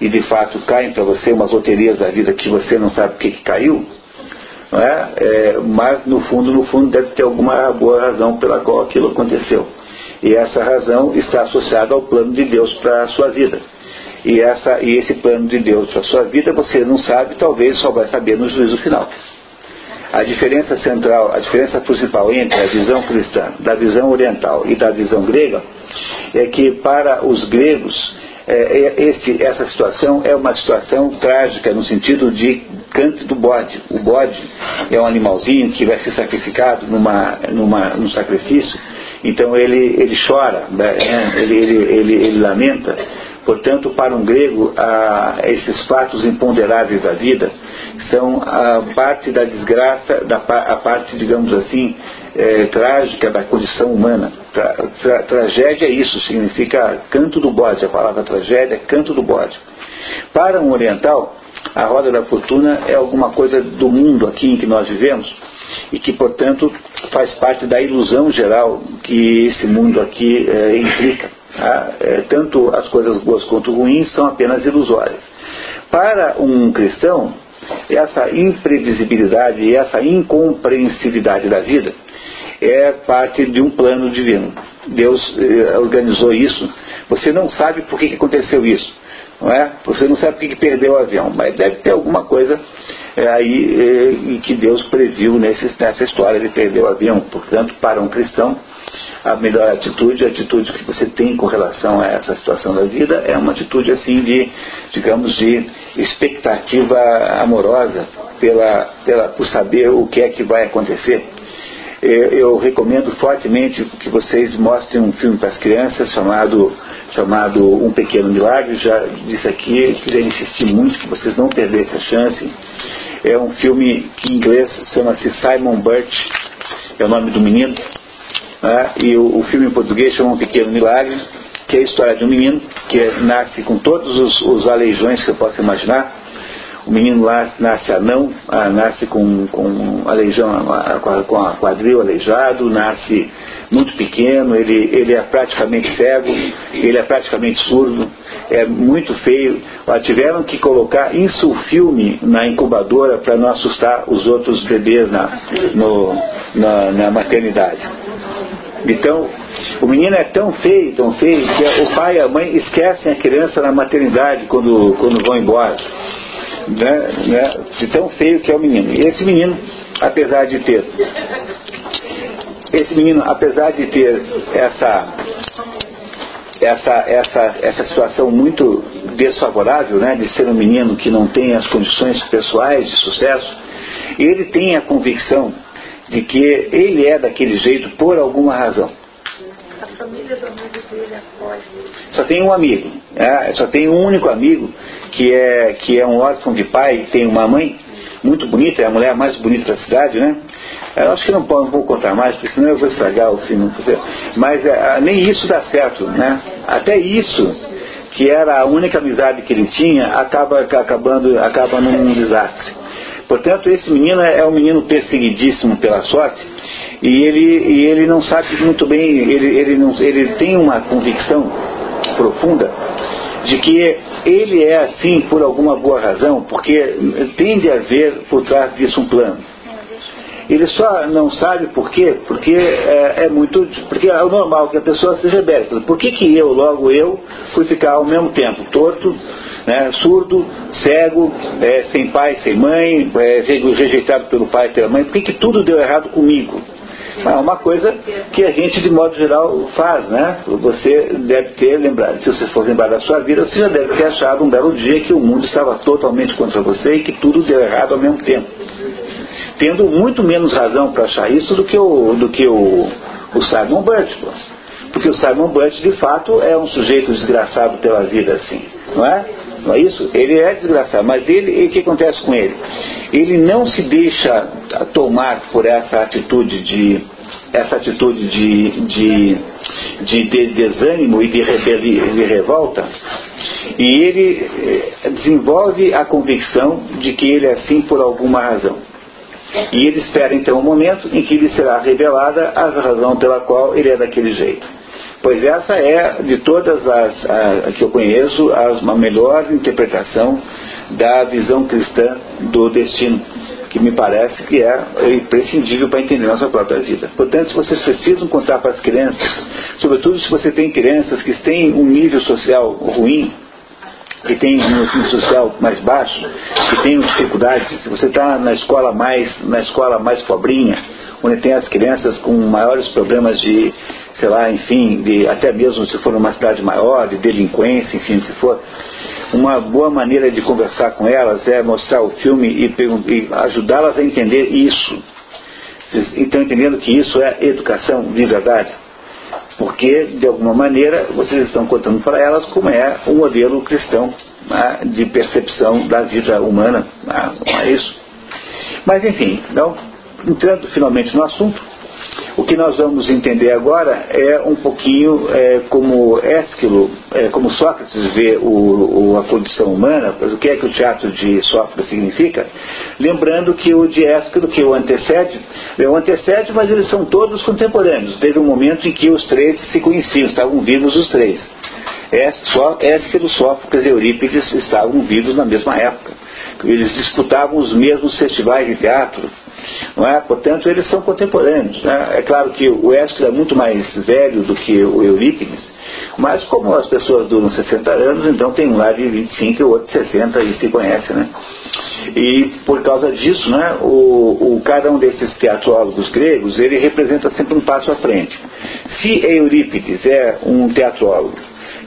e de fato caem para você umas loterias da vida que você não sabe o que, caiu, é? é? mas no fundo, no fundo deve ter alguma boa razão pela qual aquilo aconteceu. E essa razão está associada ao plano de Deus para a sua vida. E, essa, e esse plano de Deus para a sua vida você não sabe, talvez só vai saber no juízo final. A diferença central, a diferença principal entre a visão cristã, da visão oriental e da visão grega é que para os gregos é, é, esse, essa situação é uma situação trágica no sentido de cante do bode. O bode é um animalzinho que vai ser sacrificado numa, numa, num sacrifício, então ele, ele chora, né? ele, ele, ele, ele lamenta. Portanto, para um grego, ah, esses fatos imponderáveis da vida são a parte da desgraça, da, a parte, digamos assim, é, trágica da condição humana. Tra, tra, tragédia é isso, significa canto do bode. A palavra tragédia é canto do bode. Para um oriental, a roda da fortuna é alguma coisa do mundo aqui em que nós vivemos e que, portanto, faz parte da ilusão geral que esse mundo aqui é, implica. Tá? É, tanto as coisas boas quanto ruins são apenas ilusórias. Para um cristão, essa imprevisibilidade e essa incompreensibilidade da vida é parte de um plano divino. Deus eh, organizou isso. Você não sabe por que, que aconteceu isso. Não é? Você não sabe por que, que perdeu o avião, mas deve ter alguma coisa é, aí é, que Deus previu nesse, nessa história de perder o avião. Portanto, para um cristão, a melhor atitude, a atitude que você tem com relação a essa situação da vida, é uma atitude assim de, digamos, de expectativa amorosa pela, pela, por saber o que é que vai acontecer. É, eu recomendo fortemente que vocês mostrem um filme para as crianças chamado, chamado Um Pequeno Milagre. Já disse aqui, queria insistir muito que vocês não perdessem a chance. É um filme que em inglês chama-se Simon Birch, é o nome do menino. Né? E o, o, filme em português chama Um Pequeno Milagre, que é a história de um menino que nasce com todos os, os aleijões que você possa imaginar o menino lá nasce anão, ah, nasce com, com aleijão, com a quadril aleijado, nasce muito pequeno, ele, ele é praticamente cego, ele é praticamente surdo, é muito feio. Tiveram que colocar insulfilme na incubadora para não assustar os outros bebês na, no, na, na maternidade. Então, o menino é tão feio, tão feio, que o pai e a mãe esquecem a criança na maternidade quando, quando vão embora né, né, de tão feio que é o menino. E esse menino, apesar de ter, esse menino, apesar de ter essa, essa, essa, essa situação muito desfavorável, né, de ser um menino que não tem as condições pessoais de sucesso, ele tem a convicção de que ele é daquele jeito por alguma razão. Família do amigo dele apoia Só tem um amigo, né? só tem um único amigo que é, que é um órfão de pai tem uma mãe muito bonita, é a mulher mais bonita da cidade, né? Eu acho que não, não vou contar mais, porque senão eu vou estragar o filme. Mas é, nem isso dá certo, né? Até isso, que era a única amizade que ele tinha, acaba acabando, acaba num desastre. Portanto, esse menino é um menino perseguidíssimo pela sorte e ele, e ele não sabe muito bem, ele, ele, não, ele tem uma convicção profunda de que ele é assim por alguma boa razão, porque tende a haver por trás disso um plano. Ele só não sabe por quê, porque é, é, muito. Porque é normal que a pessoa seja bélgica. Por que, que eu, logo eu, fui ficar ao mesmo tempo torto, né, surdo, cego, é, sem pai, sem mãe, é, rejeitado pelo pai e pela mãe? Por que, que tudo deu errado comigo? É uma coisa que a gente, de modo geral, faz, né? Você deve ter lembrado, se você for lembrar da sua vida, você já deve ter achado um belo dia que o mundo estava totalmente contra você e que tudo deu errado ao mesmo tempo. Tendo muito menos razão para achar isso do que o, do que o, o Simon Burt. Porque o Simon Burt, de fato, é um sujeito desgraçado pela vida, assim, não é? Não é isso? Ele é desgraçado, mas ele, o que acontece com ele? Ele não se deixa tomar por essa atitude de essa atitude de, de, de, de desânimo e de, de revolta, e ele eh, desenvolve a convicção de que ele é assim por alguma razão. E ele espera então o um momento em que lhe será revelada a razão pela qual ele é daquele jeito. Pois essa é, de todas as a, que eu conheço, as, a melhor interpretação da visão cristã do destino. que me parece que é imprescindível para entender nossa própria vida. Portanto, se vocês precisam contar para as crianças, sobretudo se você tem crianças que têm um nível social ruim, que tem um nível social mais baixo, que tem dificuldades, se você está na escola mais, na escola mais pobrinha, onde tem as crianças com maiores problemas de, sei lá, enfim, de, até mesmo se for numa cidade maior, de delinquência, enfim, se for, uma boa maneira de conversar com elas é mostrar o filme e, e ajudá-las a entender isso. Vocês estão entendendo que isso é educação de verdade? Porque, de alguma maneira, vocês estão contando para elas como é o modelo cristão né, de percepção da vida humana. Né, é isso? Mas, enfim, então, entrando finalmente no assunto, o que nós vamos entender agora é um pouquinho é, como Ésquilo, é, como Sócrates vê o, o, a condição humana, o que é que o teatro de Sócrates significa, lembrando que o de Ésquilo, que o antecede, é o antecede, mas eles são todos contemporâneos, desde o momento em que os três se conheciam, estavam vivos os três. Ésquilo, Sófocles e Eurípides estavam vivos na mesma época. Eles disputavam os mesmos festivais de teatro, não é? Portanto, eles são contemporâneos. Né? É claro que o Ésquilo é muito mais velho do que o Eurípides, mas como as pessoas duram 60 anos, então tem um lá de 25 e o outro de 60 e se conhece. Né? E por causa disso, né, o, o, cada um desses teatrólogos gregos, ele representa sempre um passo à frente. Se Eurípides é um teatrólogo,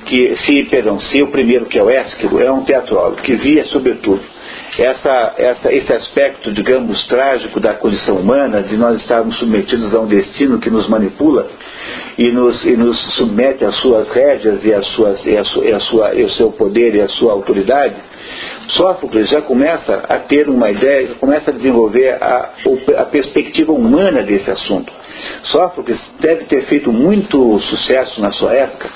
que, se, perdão, se o primeiro que é o Ésquilo é um teatrólogo que via sobretudo essa, essa, esse aspecto, digamos, trágico da condição humana, de nós estarmos submetidos a um destino que nos manipula e nos, e nos submete às suas rédeas e, às suas, e, a, sua, e o seu poder e a sua autoridade, Sófocles já começa a ter uma ideia, já começa a desenvolver a, a perspectiva humana desse assunto. Sófocles deve ter feito muito sucesso na sua época,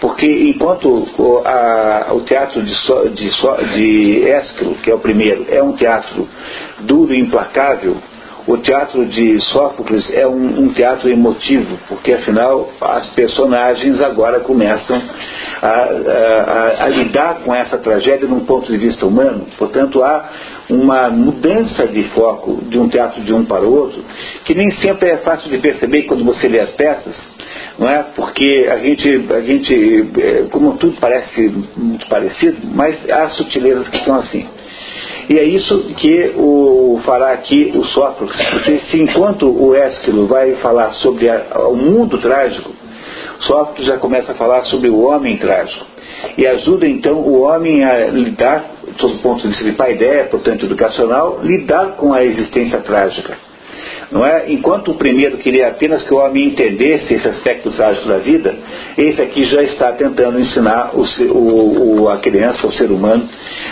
porque enquanto o, a, o teatro de, de, de Ésquilo, que é o primeiro, é um teatro duro e implacável, o teatro de Sófocles é um, um, teatro emotivo, porque afinal as personagens agora começam a, a, a, lidar com essa tragédia num ponto de vista humano. Portanto, há uma mudança de foco de um teatro de um para o outro, que nem sempre é fácil de perceber quando você lê as peças, não é? Porque a gente, a gente é, como tudo parece muito parecido, mas há sutilezas que estão assim. E é isso que o, fará aqui o Sócrates, porque se enquanto o Ésquilo vai falar sobre o mundo trágico, Sócrates já começa a falar sobre o homem trágico. E ajuda então o homem a lidar, do ponto de vista de paideia, portanto educacional, lidar com a existência trágica. Não é? Enquanto o primeiro queria apenas que o homem entendesse esse aspecto trágico da vida, esse aqui já está tentando ensinar o, o, a criança, o ser humano,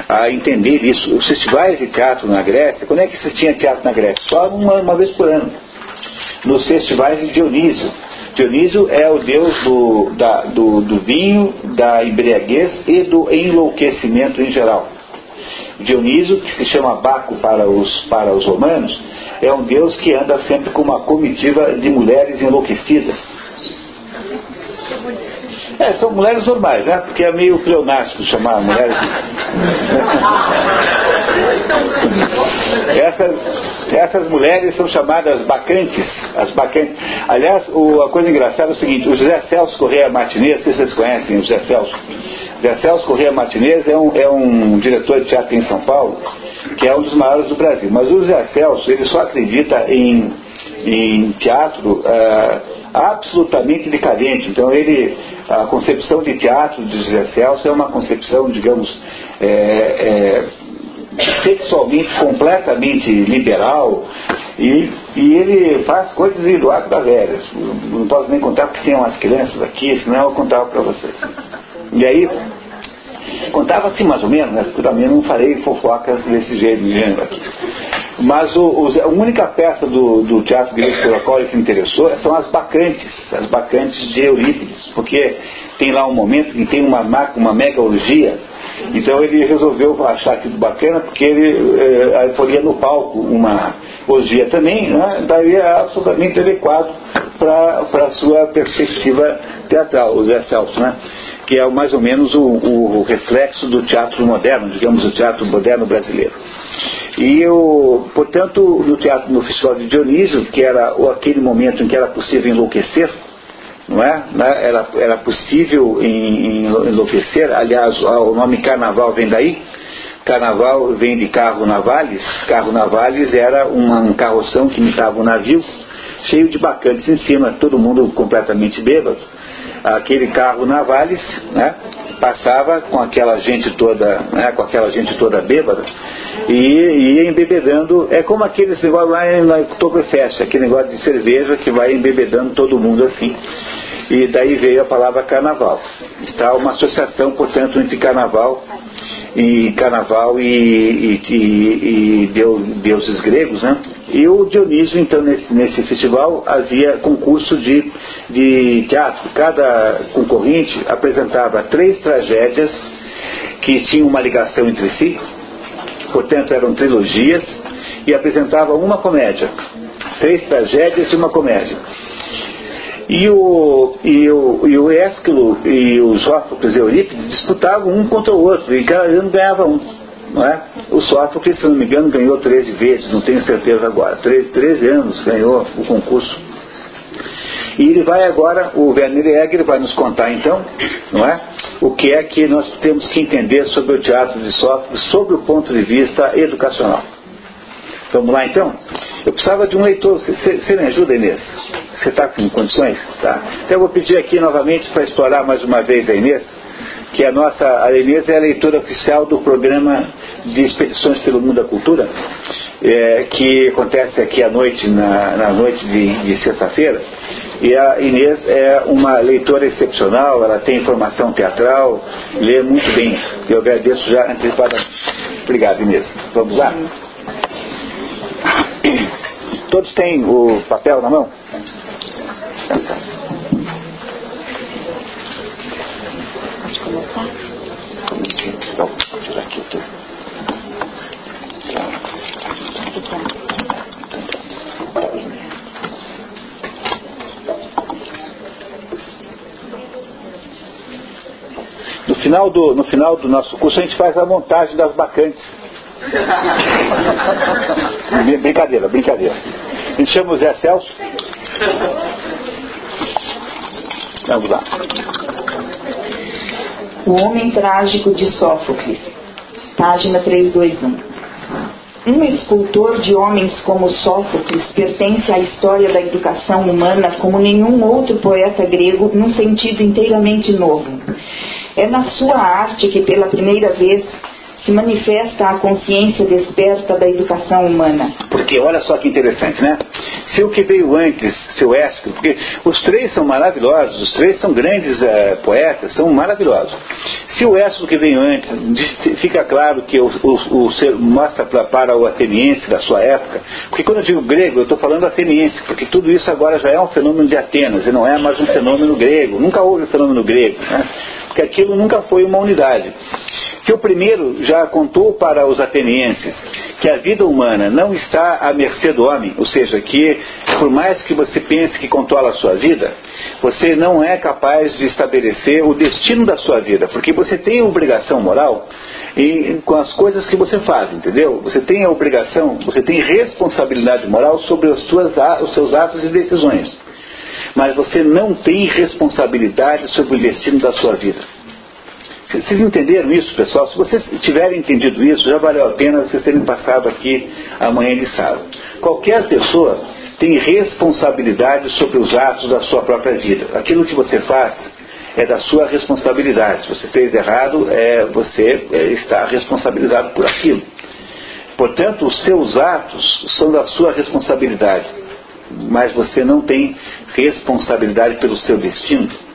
a entender isso. Os festivais de teatro na Grécia, quando é que se tinha teatro na Grécia? Só uma, uma vez por ano. Nos festivais de Dionísio. Dionísio é o deus do, da, do, do vinho, da embriaguez e do enlouquecimento em geral. Dionísio, que se chama Baco para os, para os romanos, é um Deus que anda sempre com uma comitiva de mulheres enlouquecidas. É, são mulheres normais, né? Porque é meio pleonástico chamar mulheres. essas, essas mulheres são chamadas bacantes. As bacantes. Aliás, o, a coisa engraçada é o seguinte: o José Celso Correia Martinez, se vocês conhecem o José Celso. José Celso Correia Martinez é um, é um diretor de teatro em São Paulo que é um dos maiores do Brasil. Mas o Zé Celso, ele só acredita em, em teatro uh, absolutamente decadente. Então ele, a concepção de teatro de José Celso é uma concepção, digamos, é, é, sexualmente completamente liberal e, e ele faz coisas de Eduardo da Velhas. Não posso nem contar porque tem umas crianças aqui, senão eu contava para vocês. E aí, Contava assim mais ou menos, né? Porque também não farei fofocas desse jeito, aqui. Mas o, o, a única peça do, do teatro grego pela qual ele se interessou são as bacantes, as bacantes de Eurípides, porque tem lá um momento que tem uma, uma mega orgia, então ele resolveu achar aquilo bacana porque ele eh, poria no palco uma orgia também, né? daí é absolutamente adequado para a sua perspectiva teatral, o Zé Celso, né? Que é mais ou menos o, o, reflexo do teatro moderno, digamos, o teatro moderno brasileiro. E eu, portanto, no teatro, no Festival de Dionísio, que era aquele momento em que era possível enlouquecer, não é? Né? Era, era possível enlouquecer, aliás, o nome carnaval vem daí, carnaval vem de carro navales, carro navales era uma, carroção que imitava um navio, cheio de bacantes em cima, todo mundo completamente bêbado. Aquele carro navales, né? passava com aquela gente toda, né, com aquela gente toda bêbada, e ia embebedando, é como aqueles negócios lá na Oktoberfest, aquele negócio de cerveja que vai embebedando todo mundo assim. E daí veio a palavra carnaval. Está uma associação, portanto, entre carnaval e carnaval e, e, e, deus, deuses gregos, né? E o Dionísio, então, nesse, nesse festival havia concurso de, de teatro. Cada concorrente apresentava três tragédias que tinham uma ligação entre si, portanto eram trilogias, e apresentava uma comédia. Três tragédias e uma comédia. E o, e o, e o Ésquilo e os Sófocles e Eurípides disputavam um contra o outro, e cada ano ganhava um. Não é? O Sófocles, se não me engano, ganhou 13 vezes, não tenho certeza agora. 13, 13 anos ganhou o concurso. E ele vai agora, o Werner Egger vai nos contar então, não é? O que é que nós temos que entender sobre o teatro de Sófocles, sobre o ponto de vista educacional. Vamos lá então? Eu precisava de um leitor. Você me ajuda, Inês? Você está com condições? Tá. Então eu vou pedir aqui novamente para explorar mais uma vez a Inês, que a nossa a Inês é a leitora oficial do programa de expedições pelo mundo da cultura, é, que acontece aqui à noite, na, na noite de, de sexta-feira. E a Inês é uma leitora excepcional, ela tem formação teatral, lê muito bem. Eu agradeço já antecipadamente. Obrigado, Inês. Vamos lá? Todos têm o papel na mão? Pode começar? Vou tirar aqui tudo. No final, do, no final do nosso curso a gente faz a montagem das bacantes brincadeira, brincadeira. A gente chama o Zé Celso. Vamos lá. O Homem Trágico de Sófocles, página 321. Um escultor de homens como Sófocles pertence à história da educação humana como nenhum outro poeta grego num sentido inteiramente novo. É na sua arte que pela primeira vez se manifesta a consciência desperta da educação humana. Porque olha só que interessante, né? Se o que veio antes, seu Ésquilo, porque os três são maravilhosos, os três são grandes uh, poetas, são maravilhosos. Se o Ésquilo que veio antes, fica claro que o, o, o ser, mostra pra, para o ateniense da sua época, porque quando eu digo grego, eu estou falando ateniense, porque tudo isso agora já é um fenômeno de Atenas, e não é mais um fenômeno grego, nunca houve um fenômeno grego, né? porque aquilo nunca foi uma unidade. Se o primeiro já contou para os atenienses que a vida humana não está à mercê do homem, ou seja, que por mais que você pense que controla a sua vida, você não é capaz de estabelecer o destino da sua vida, porque você tem obrigação moral em, com as coisas que você faz, entendeu? Você tem a obrigação, você tem responsabilidade moral sobre os, suas, os seus atos e decisões. Mas você não tem responsabilidade sobre o destino da sua vida. Vocês entenderam isso, pessoal? Se vocês tiverem entendido isso, já valeu a pena vocês terem passado aqui amanhã de sábado. Qualquer pessoa tem responsabilidade sobre os atos da sua própria vida. Aquilo que você faz é da sua responsabilidade. Se você fez errado, é, você é, está responsabilizado por aquilo. Portanto, os seus atos são da sua responsabilidade, mas você não tem responsabilidade pelo seu destino.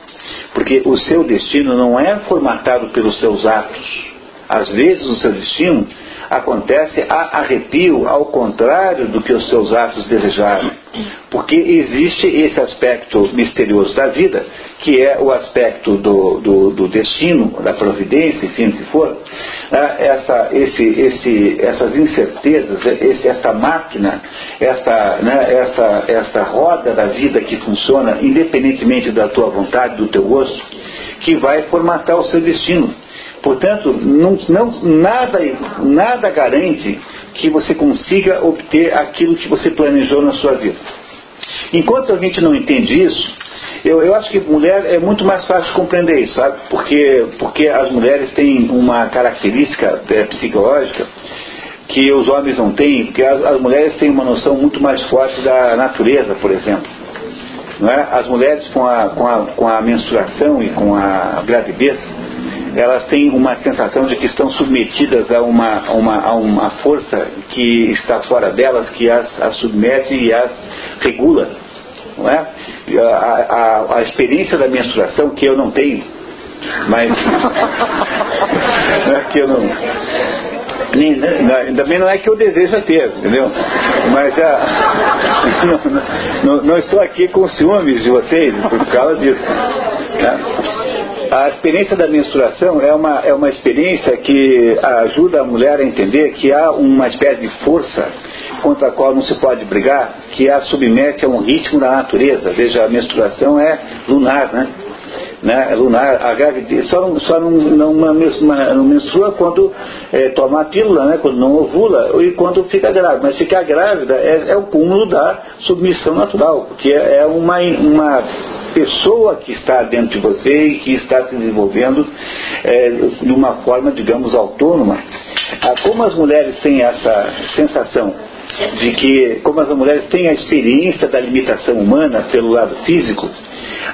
Porque o seu destino não é formatado pelos seus atos. Às vezes o seu destino acontece a arrepio, ao contrário do que os seus atos desejaram. Porque existe esse aspecto misterioso da vida, que é o aspecto do, do, do destino, da providência, enfim, o que for. Né? Essa, esse, esse, essas incertezas, esse, essa máquina, essa, né, essa, essa roda da vida que funciona independentemente da tua vontade, do teu gosto, que vai formatar o seu destino. Portanto, não, não, nada, nada garante que você consiga obter aquilo que você planejou na sua vida. Enquanto a gente não entende isso, eu, eu acho que mulher é muito mais fácil de compreender isso, sabe? Porque, porque as mulheres têm uma característica é, psicológica que os homens não têm, porque as, as, mulheres têm uma noção muito mais forte da natureza, por exemplo. É? As mulheres com a, com, a, com a menstruação e com a gravidez, elas têm uma sensação de que estão submetidas a uma, uma, a uma força que está fora delas, que as, as submete e as regula. Não é? A, a, a experiência da menstruação, que eu não tenho, mas é que eu não, nem, também não é que eu desejo ter, entendeu? Mas ah, não, não, não, estou aqui com ciúmes de vocês por causa disso. Tá? A experiência da menstruação é uma, é uma experiência que ajuda a mulher a entender que há uma espécie de força contra a qual não se pode brigar, que a submete a um ritmo da natureza. Veja, a menstruação é lunar, né? Né, lunar, gravidez, só não, só não, não, não menstrua quando é, toma a pílula, né, quando não ovula e quando fica grávida. Mas ficar grávida é, é o cúmulo da submissão natural, porque é uma, uma pessoa que está dentro de você e que está se desenvolvendo é, de uma forma, digamos, autônoma. Ah, como as mulheres têm essa sensação de que, como as mulheres têm a experiência da limitação humana pelo lado físico,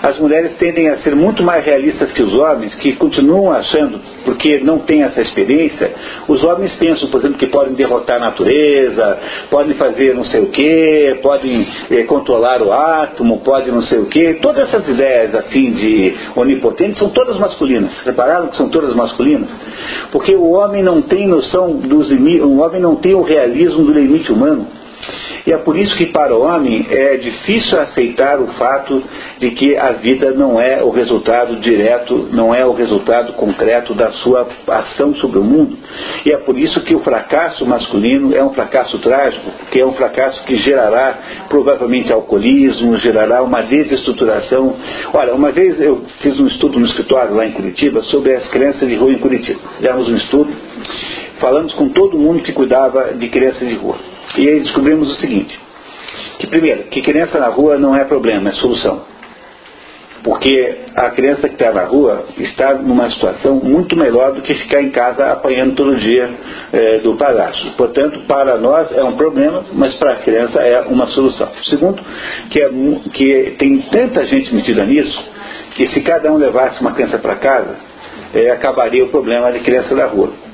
as mulheres tendem a ser muito mais realistas que os homens, que continuam achando, porque não têm essa experiência, os homens pensam, por exemplo, que podem derrotar a natureza, podem fazer não sei o quê, podem eh, controlar o átomo, podem não sei o quê. Todas essas ideias assim de onipotente são todas masculinas. Repararam que são todas masculinas? Porque o homem não tem noção dos limites, o homem não tem o realismo do limite humano. E é por isso que para o homem é difícil aceitar o fato de que a vida não é o resultado direto, não é o resultado concreto da sua ação sobre o mundo. E é por isso que o fracasso masculino é um fracasso trágico, que é um fracasso que gerará provavelmente alcoolismo, gerará uma desestruturação. Olha, uma vez eu fiz um estudo no escritório lá em Curitiba sobre as crianças de rua em Curitiba. Fizemos um estudo, falamos com todo mundo que cuidava de crianças de rua. E aí descobrimos o seguinte, que primeiro, que criança na rua não é problema, é solução. Porque a criança que está na rua está numa situação muito melhor do que ficar em casa apanhando todo dia é, do palácio. Portanto, para nós é um problema, mas para a criança é uma solução. Segundo, que, é, que tem tanta gente metida nisso, que se cada um levasse uma criança para casa, é, acabaria o problema de criança da rua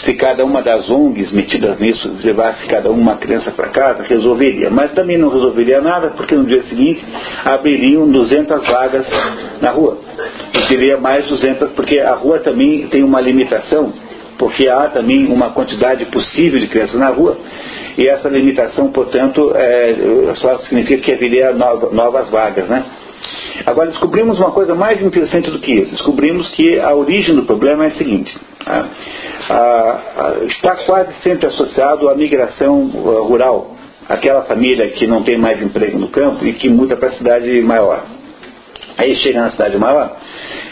se cada uma das ONGs metidas nisso levasse cada uma criança para casa, resolveria. Mas também não resolveria nada, porque no dia seguinte abririam 200 vagas na rua. E teria mais 200, porque a rua também tem uma limitação, porque há também uma quantidade possível de crianças na rua. E essa limitação, portanto, é, só significa que haveria novas vagas, né? Agora descobrimos uma coisa mais interessante do que isso. Descobrimos que a origem do problema é a seguinte. Tá? está quase sempre associado à migração uh, rural. Aquela família que não tem mais emprego no campo e que muda para a cidade maior. Aí chega na cidade maior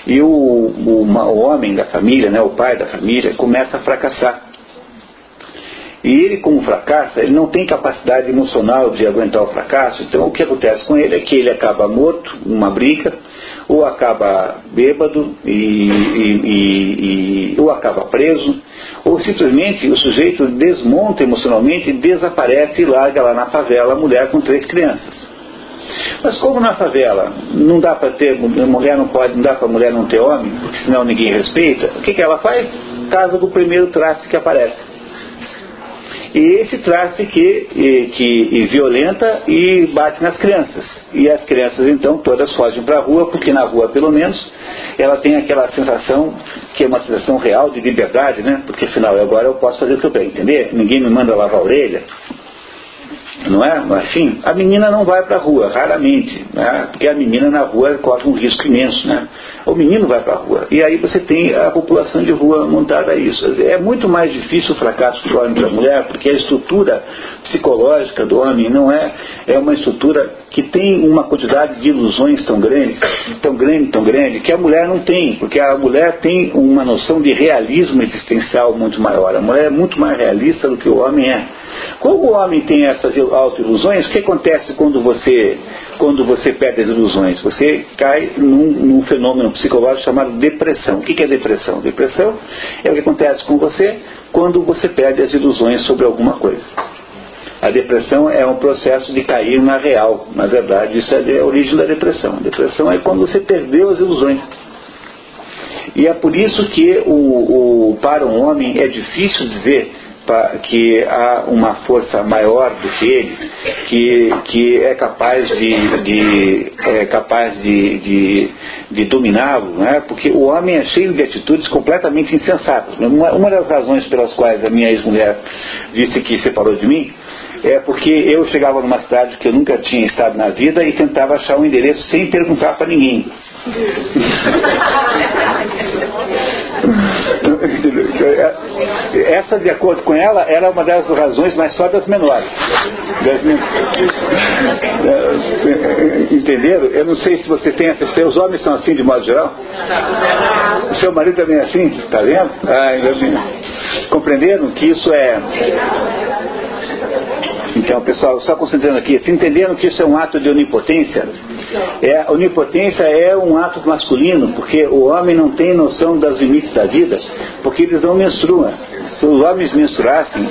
e o, o, o homem da família, né, o pai da família, começa a fracassar e ele, como fracassa, ele não tem capacidade emocional de aguentar o fracasso. Então, o que acontece com ele é que ele acaba morto numa briga, ou acaba bêbado, e, e, e, ou acaba preso, ou simplesmente o sujeito desmonta emocionalmente, desaparece e larga lá na favela a mulher com três crianças. Mas como na favela não dá para ter, mulher não pode, não dá para mulher não ter homem, porque senão ninguém respeita, o que, que ela faz? Casa do primeiro traste que aparece. E esse traste que, que violenta e bate nas crianças. E as crianças então todas fogem para a rua, porque na rua pelo menos ela tem aquela sensação que é uma sensação real de liberdade, né? Porque afinal agora eu posso fazer o que eu quero, entender? Ninguém me manda lavar a orelha. Não é? Assim, a menina não vai para a rua, raramente, né? porque a menina na rua corre um risco imenso, né? O menino vai para a rua. E aí você tem a população de rua montada a isso. É muito mais difícil o fracasso do homem para a mulher, porque a estrutura psicológica do homem não é, é uma estrutura que tem uma quantidade de ilusões tão grande, tão grande, tão grande, que a mulher não tem, porque a mulher tem uma noção de realismo existencial muito maior. A mulher é muito mais realista do que o homem é. Como o homem tem essas auto-ilusões, o que acontece quando você, quando você perde as ilusões? Você cai num, num fenômeno psicológico chamado depressão. O que é depressão? Depressão é o que acontece com você quando você perde as ilusões sobre alguma coisa. A depressão é um processo de cair na real. Na verdade, isso é a origem da depressão. A depressão é quando você perdeu as ilusões. E é por isso que o, o, para um homem é difícil dizer que há uma força maior do que ele, que, que é capaz de, de é capaz de, de, de dominá-lo, né? porque o homem é cheio de atitudes completamente insensatas. Uma, uma das razões pelas quais a minha ex-mulher disse que separou de mim é porque eu chegava numa cidade que eu nunca tinha estado na vida e tentava achar um endereço sem perguntar para ninguém. Essa, de acordo com ela, era uma das razões, mas só das menores. Das men... Entenderam? Eu não sei se você tem essa. Seus homens são assim de modo geral? O seu marido também é assim? Está vendo? Ah, compreenderam que isso é então, pessoal, só concentrando aqui, se entendendo que isso é um ato de onipotência, é, onipotência é um ato masculino, porque o homem não tem noção das limites da vida, porque eles não menstruam. Se os homens menstruassem,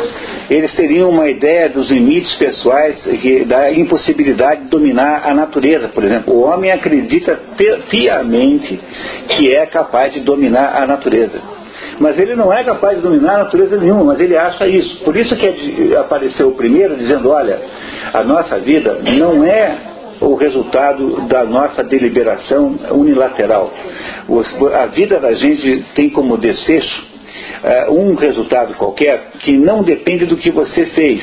eles teriam uma ideia dos limites pessoais, da impossibilidade de dominar a natureza, por exemplo. O homem acredita piamente que é capaz de dominar a natureza. Mas ele não é capaz de dominar a natureza nenhuma, mas ele acha isso. Por isso que apareceu o primeiro dizendo, olha, a nossa vida não é o resultado da nossa deliberação unilateral. A vida da gente tem como desfecho uh, um resultado qualquer que não depende do que você fez.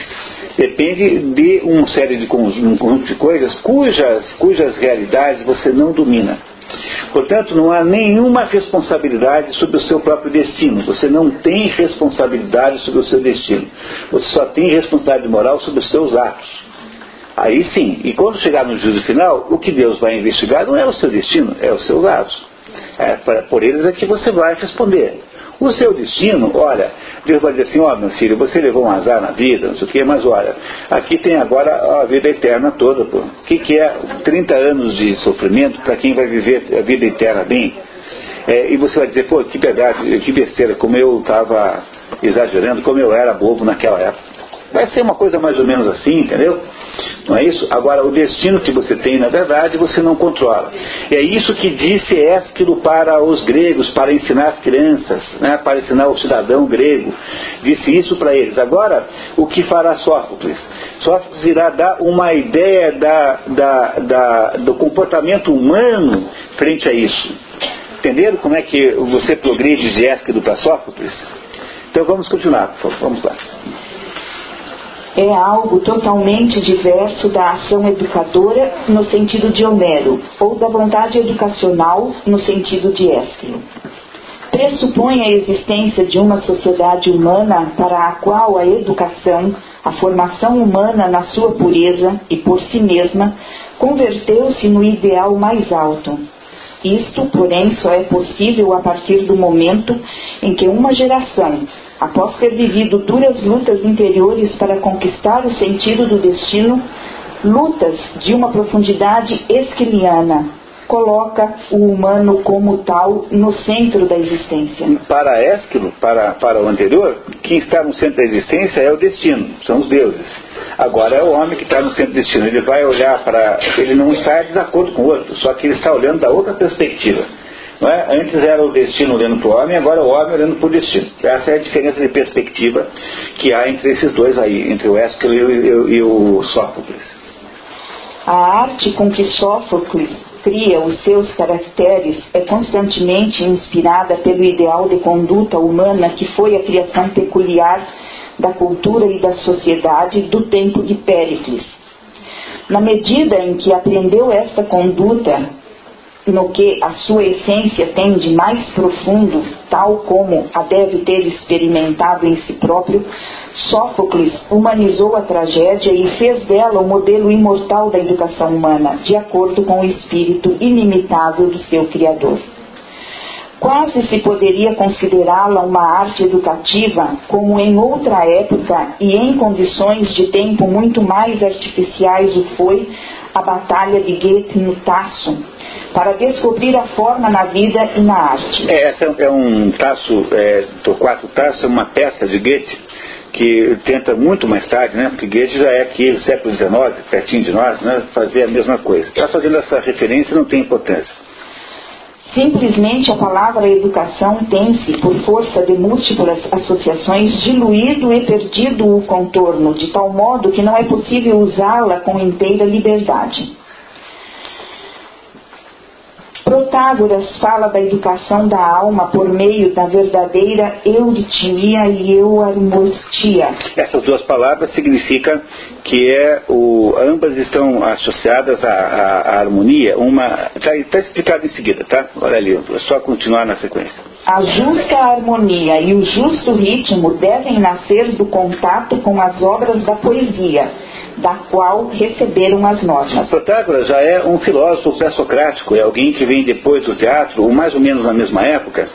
Depende de uma série de um conjunto de coisas cujas, cujas realidades você não domina. Portanto, não há nenhuma responsabilidade sobre o seu próprio destino. Você não tem responsabilidade sobre o seu destino. Você só tem responsabilidade moral sobre os seus atos. Aí sim, e quando chegar no juízo final, o que Deus vai investigar não é o seu destino, é os seus atos. É, por eles é que você vai responder. O seu destino, olha, Deus vai dizer assim, ó oh, meu filho, você levou um azar na vida, não sei o quê, mas olha, aqui tem agora a vida eterna toda, pô. O que, que é 30 anos de sofrimento para quem vai viver a vida eterna bem? É, e você vai dizer, pô, que verdade, que besteira, como eu estava exagerando, como eu era bobo naquela época. Vai ser uma coisa mais ou menos assim, entendeu? Não é isso? Agora, o destino que você tem, na verdade, você não controla. É isso que disse Ésquilo para os gregos, para ensinar as crianças, né, para ensinar o cidadão grego. Disse isso para eles. Agora, o que fará Sófocles? Sófocles irá dar uma ideia da, da, da, do comportamento humano frente a isso. Entenderam como é que você progride de Ésquilo para Sófocles? Então vamos continuar, por favor. Vamos lá é algo totalmente diverso da ação educadora no sentido de Homero, ou da vontade educacional no sentido de Ésquilo. Pressupõe a existência de uma sociedade humana para a qual a educação, a formação humana na sua pureza e por si mesma, converteu-se no ideal mais alto. Isto, porém, só é possível a partir do momento em que uma geração, após ter vivido duras lutas interiores para conquistar o sentido do destino, lutas de uma profundidade esquiliana, coloca o humano como tal no centro da existência. Para Ésquilo, para, para o anterior, quem está no centro da existência é o destino, são os deuses. Agora é o homem que está no centro do destino. Ele vai olhar para. Ele não está em desacordo com o outro, só que ele está olhando da outra perspectiva. É? Antes era o destino olhando para o homem, agora é o homem olhando para o destino. Essa é a diferença de perspectiva que há entre esses dois aí, entre o Ésquilo e, e, e o Sófocles. A arte com que Sófocles cria os seus caracteres é constantemente inspirada pelo ideal de conduta humana que foi a criação peculiar da cultura e da sociedade do tempo de Péricles. Na medida em que aprendeu esta conduta no que a sua essência tem de mais profundo, tal como a deve ter experimentado em si próprio, Sófocles humanizou a tragédia e fez dela o modelo imortal da educação humana, de acordo com o espírito inimitável do seu Criador. Quase se poderia considerá-la uma arte educativa, como em outra época e em condições de tempo muito mais artificiais o foi a Batalha de Goethe no Tasso, para descobrir a forma na vida e na arte. É, essa é um Tasso, é, Torquato Tasso é uma peça de Goethe que tenta muito mais tarde, né, porque Goethe já é aqui século XIX, pertinho de nós, né, fazer a mesma coisa. Está fazendo essa referência não tem importância. Simplesmente a palavra educação tem-se, por força de múltiplas associações, diluído e perdido o contorno, de tal modo que não é possível usá-la com inteira liberdade. Protágoras fala da educação da alma por meio da verdadeira euritmia e euarmostia. Essas duas palavras significam que é o, ambas estão associadas à, à, à harmonia. Uma está tá explicado em seguida, tá? Olha ali, é só continuar na sequência. A justa harmonia e o justo ritmo devem nascer do contato com as obras da poesia da qual receberam as notas. Protágoras já é um filósofo pré-socrático, é alguém que vem depois do teatro, ou mais ou menos na mesma época,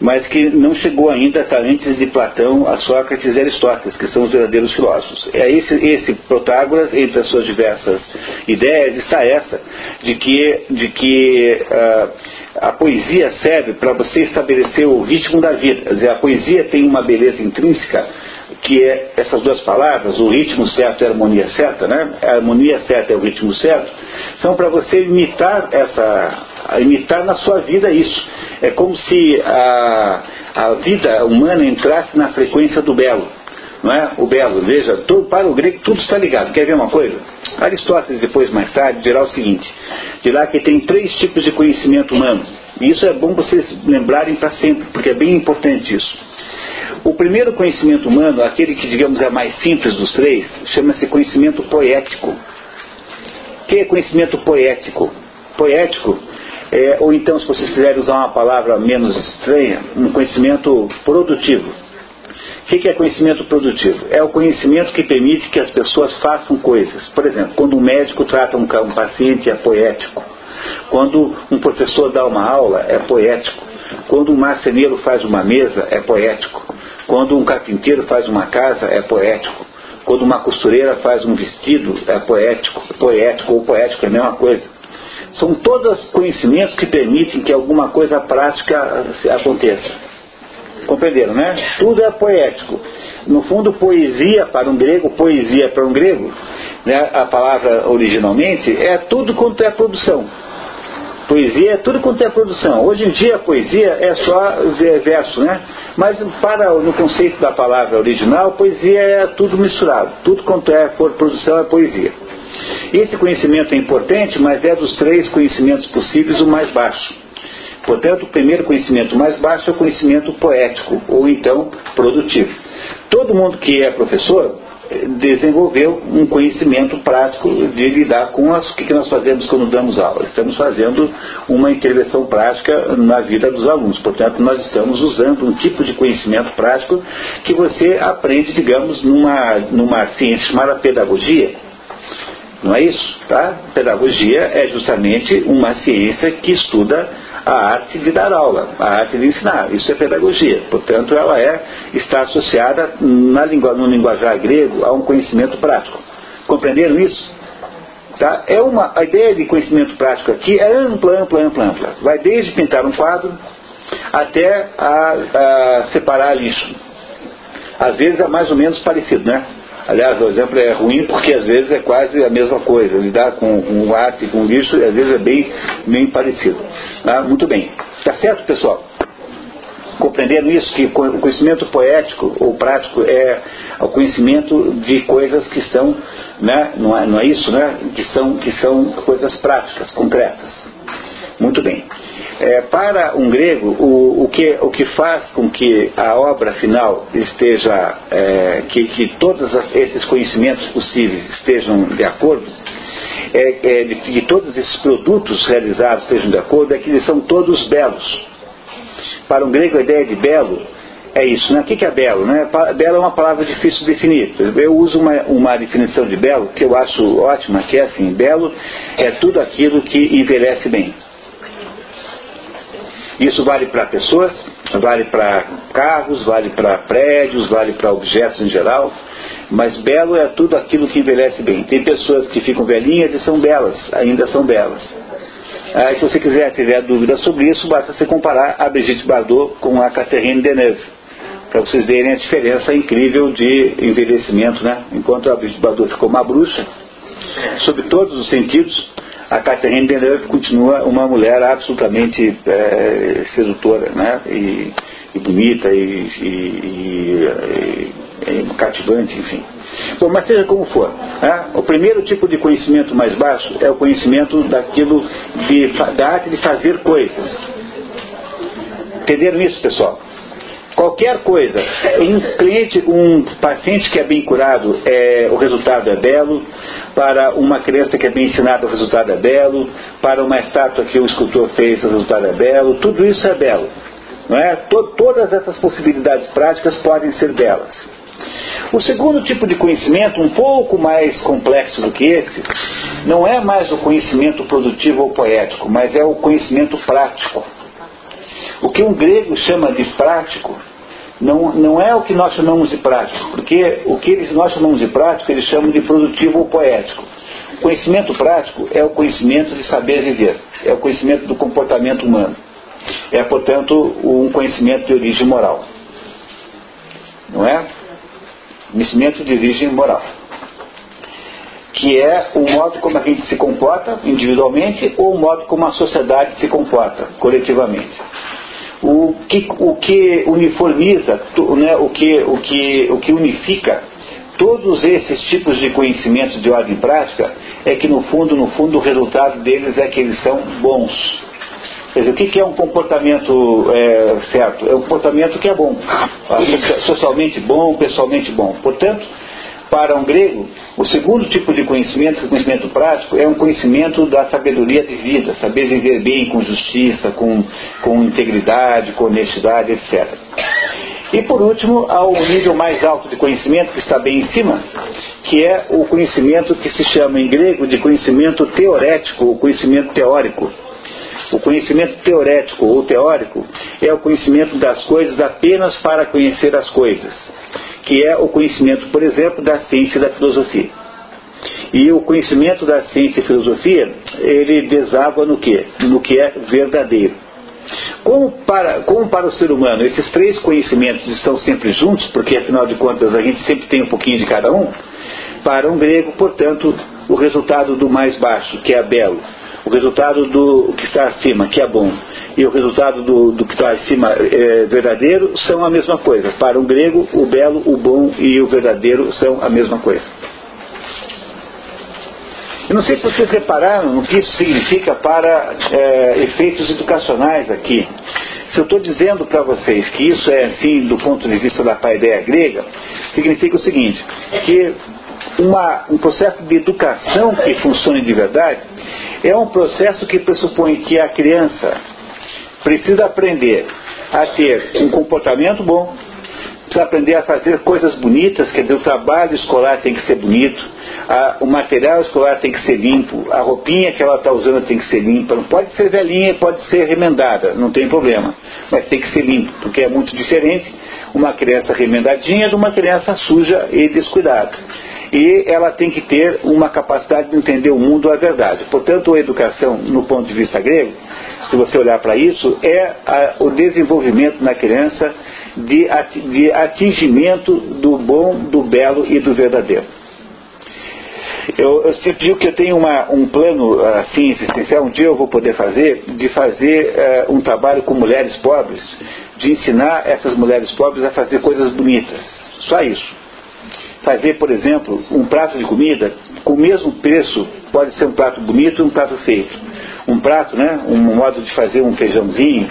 mas que não chegou ainda a antes de Platão, a Sócrates e Aristóteles, que são os verdadeiros filósofos. É esse, esse Protágoras, entre as suas diversas ideias, está essa, de que, de que uh, a poesia serve para você estabelecer o ritmo da vida. Quer dizer, a poesia tem uma beleza intrínseca que é essas duas palavras, o ritmo certo e a harmonia certa, né? A harmonia certa é o ritmo certo, são para você imitar essa, imitar na sua vida isso. É como se a, a vida humana entrasse na frequência do belo. Não é? O belo, veja, todo, para o grego tudo está ligado. Quer ver uma coisa? Aristóteles, depois, mais tarde, dirá o seguinte: dirá que tem três tipos de conhecimento humano. E isso é bom vocês lembrarem para sempre, porque é bem importante isso. O primeiro conhecimento humano, aquele que digamos é mais simples dos três, chama-se conhecimento poético. O que é conhecimento poético? Poético é, ou então, se vocês quiserem usar uma palavra menos estranha, um conhecimento produtivo. O que é conhecimento produtivo? É o conhecimento que permite que as pessoas façam coisas. Por exemplo, quando um médico trata um, um paciente, é poético. Quando um professor dá uma aula, é poético. Quando um marceneiro faz uma mesa, é poético. Quando um carpinteiro faz uma casa, é poético. Quando uma costureira faz um vestido, é poético. Poético ou poético é a mesma coisa. São todos conhecimentos que permitem que alguma coisa prática aconteça. Compreenderam, né? Tudo é poético. No fundo, poesia para um grego, poesia para um grego, né, a palavra originalmente, é tudo quanto é produção. Poesia é tudo quanto é produção. Hoje em dia a poesia é só verso, né? Mas para no conceito da palavra original, poesia é tudo misturado. Tudo quanto é produção é poesia. Esse conhecimento é importante, mas é dos três conhecimentos possíveis o mais baixo. Portanto, o primeiro conhecimento mais baixo é o conhecimento poético, ou então produtivo. Todo mundo que é professor desenvolveu um conhecimento prático de lidar com as, o que nós fazemos quando damos aula. Estamos fazendo uma intervenção prática na vida dos alunos. Portanto, nós estamos usando um tipo de conhecimento prático que você aprende, digamos, numa, numa ciência chamada pedagogia. Não é isso? Tá? Pedagogia é justamente uma ciência que estuda a arte de dar aula, a arte de ensinar. Isso é pedagogia. Portanto, ela é, está associada na língua, no linguajar grego a um conhecimento prático. Compreenderam isso? Tá? É uma, a ideia de conhecimento prático aqui é ampla, ampla, ampla, ampla. Vai desde pintar um quadro até a, a separar lixo. Às vezes é mais ou menos parecido, né? Aliás, o exemplo é ruim porque às vezes é quase a mesma coisa. Lidar com, com arte e com lixo, às vezes é bem, bem parecido. Ah, muito bem. Tá certo, pessoal? Compreenderam isso? Que o conhecimento poético ou prático é o conhecimento de coisas que são, né, não, é, não é isso, né? Que são, que são coisas práticas, concretas. Muito bem. É, para um grego, o, o, que, o que faz com que a obra final esteja, é, que, que todos esses conhecimentos possíveis estejam de acordo, é, é, que todos esses produtos realizados estejam de acordo, é que eles são todos belos. Para um grego, a ideia de belo é isso. Né? O que é belo? Né? Belo é uma palavra difícil de definir. Eu uso uma, uma definição de belo que eu acho ótima, que é assim: belo é tudo aquilo que envelhece bem. Isso vale para pessoas, vale para carros, vale para prédios, vale para objetos em geral. Mas belo é tudo aquilo que envelhece bem. Tem pessoas que ficam velhinhas e são belas, ainda são belas. Ah, se você quiser tiver dúvidas sobre isso, basta você comparar a Brigitte Bardot com a Catherine Deneuve, para vocês verem a diferença incrível de envelhecimento, né? Enquanto a Brigitte Bardot ficou uma bruxa, sob todos os sentidos, a Catherine Deneuve continua uma mulher absolutamente é, sedutora, né? E, e bonita e, e, e, cativante, enfim. Bom, mas seja como for, né? o primeiro tipo de conhecimento mais baixo é o conhecimento daquilo de, da arte de fazer coisas. Entenderam isso, pessoal? Qualquer coisa, um cliente, um paciente que é bem curado, é, o resultado é belo. Para uma criança que é bem ensinada, o resultado é belo. Para uma estátua que o escultor fez, o resultado é belo. Tudo isso é belo. Não é? todas essas possibilidades práticas podem ser belas. O segundo tipo de conhecimento, um pouco mais complexo do que esse, não é mais o conhecimento produtivo ou poético, mas é o conhecimento prático. O que um grego chama de prático não, não é o que nós chamamos de prático, porque o que eles, nós chamamos de prático eles chamam de produtivo ou poético. O conhecimento prático é o conhecimento de saber viver, é o conhecimento do comportamento humano. É, portanto, um conhecimento de origem moral. Não é? Conhecimento de origem moral. Que é o modo como a gente se comporta individualmente ou o modo como a sociedade se comporta coletivamente o que, o que uniformiza, né, o, que, o, que, o que unifica todos esses tipos de conhecimentos de ordem prática é que no fundo, no fundo, o resultado deles é que eles são bons. Quer dizer, o que é um comportamento é, certo? É um comportamento que é bom. Socialmente bom, pessoalmente bom. Portanto, para um grego, o segundo tipo de conhecimento, o conhecimento prático, é um conhecimento da sabedoria de vida, saber viver bem com justiça, com, com integridade, com honestidade, etc. E por último, há o nível mais alto de conhecimento, que está bem em cima, que é o conhecimento que se chama em grego de conhecimento teorético, ou conhecimento teórico. O conhecimento teorético ou teórico é o conhecimento das coisas apenas para conhecer as coisas que é o conhecimento, por exemplo, da ciência e da filosofia. E o conhecimento da ciência e filosofia, ele deságua no que? No que é verdadeiro. Como para, como para o ser humano esses três conhecimentos estão sempre juntos, porque afinal de contas a gente sempre tem um pouquinho de cada um, para um grego, portanto, o resultado do mais baixo, que é belo, o resultado do que está acima, que é bom, e o resultado do, do que está acima é, verdadeiro são a mesma coisa. Para um grego, o belo, o bom e o verdadeiro são a mesma coisa. Eu não sei se vocês repararam no que isso significa para é, efeitos educacionais aqui. Se eu estou dizendo para vocês que isso é assim do ponto de vista da paideia grega, significa o seguinte, que uma, um processo de educação que funcione de verdade é um processo que pressupõe que a criança precisa aprender a ter um comportamento bom, precisa aprender a fazer coisas bonitas, quer dizer, o trabalho escolar tem que ser bonito, a, o material escolar tem que ser limpo, a roupinha que ela está usando tem que ser limpa, não pode ser velhinha, pode ser remendada, não tem problema, mas tem que ser limpo, porque é muito diferente uma criança remendadinha de uma criança suja e descuidada e ela tem que ter uma capacidade de entender o mundo à verdade. Portanto, a educação, no ponto de vista grego, se você olhar para isso, é a, o desenvolvimento na criança de, de atingimento do bom, do belo e do verdadeiro. Eu, eu sempre digo que eu tenho uma, um plano assim existencial, um dia eu vou poder fazer, de fazer uh, um trabalho com mulheres pobres, de ensinar essas mulheres pobres a fazer coisas bonitas. Só isso fazer, por exemplo, um prato de comida com o mesmo preço, pode ser um prato bonito e um prato feito. um prato, né? um modo de fazer um feijãozinho,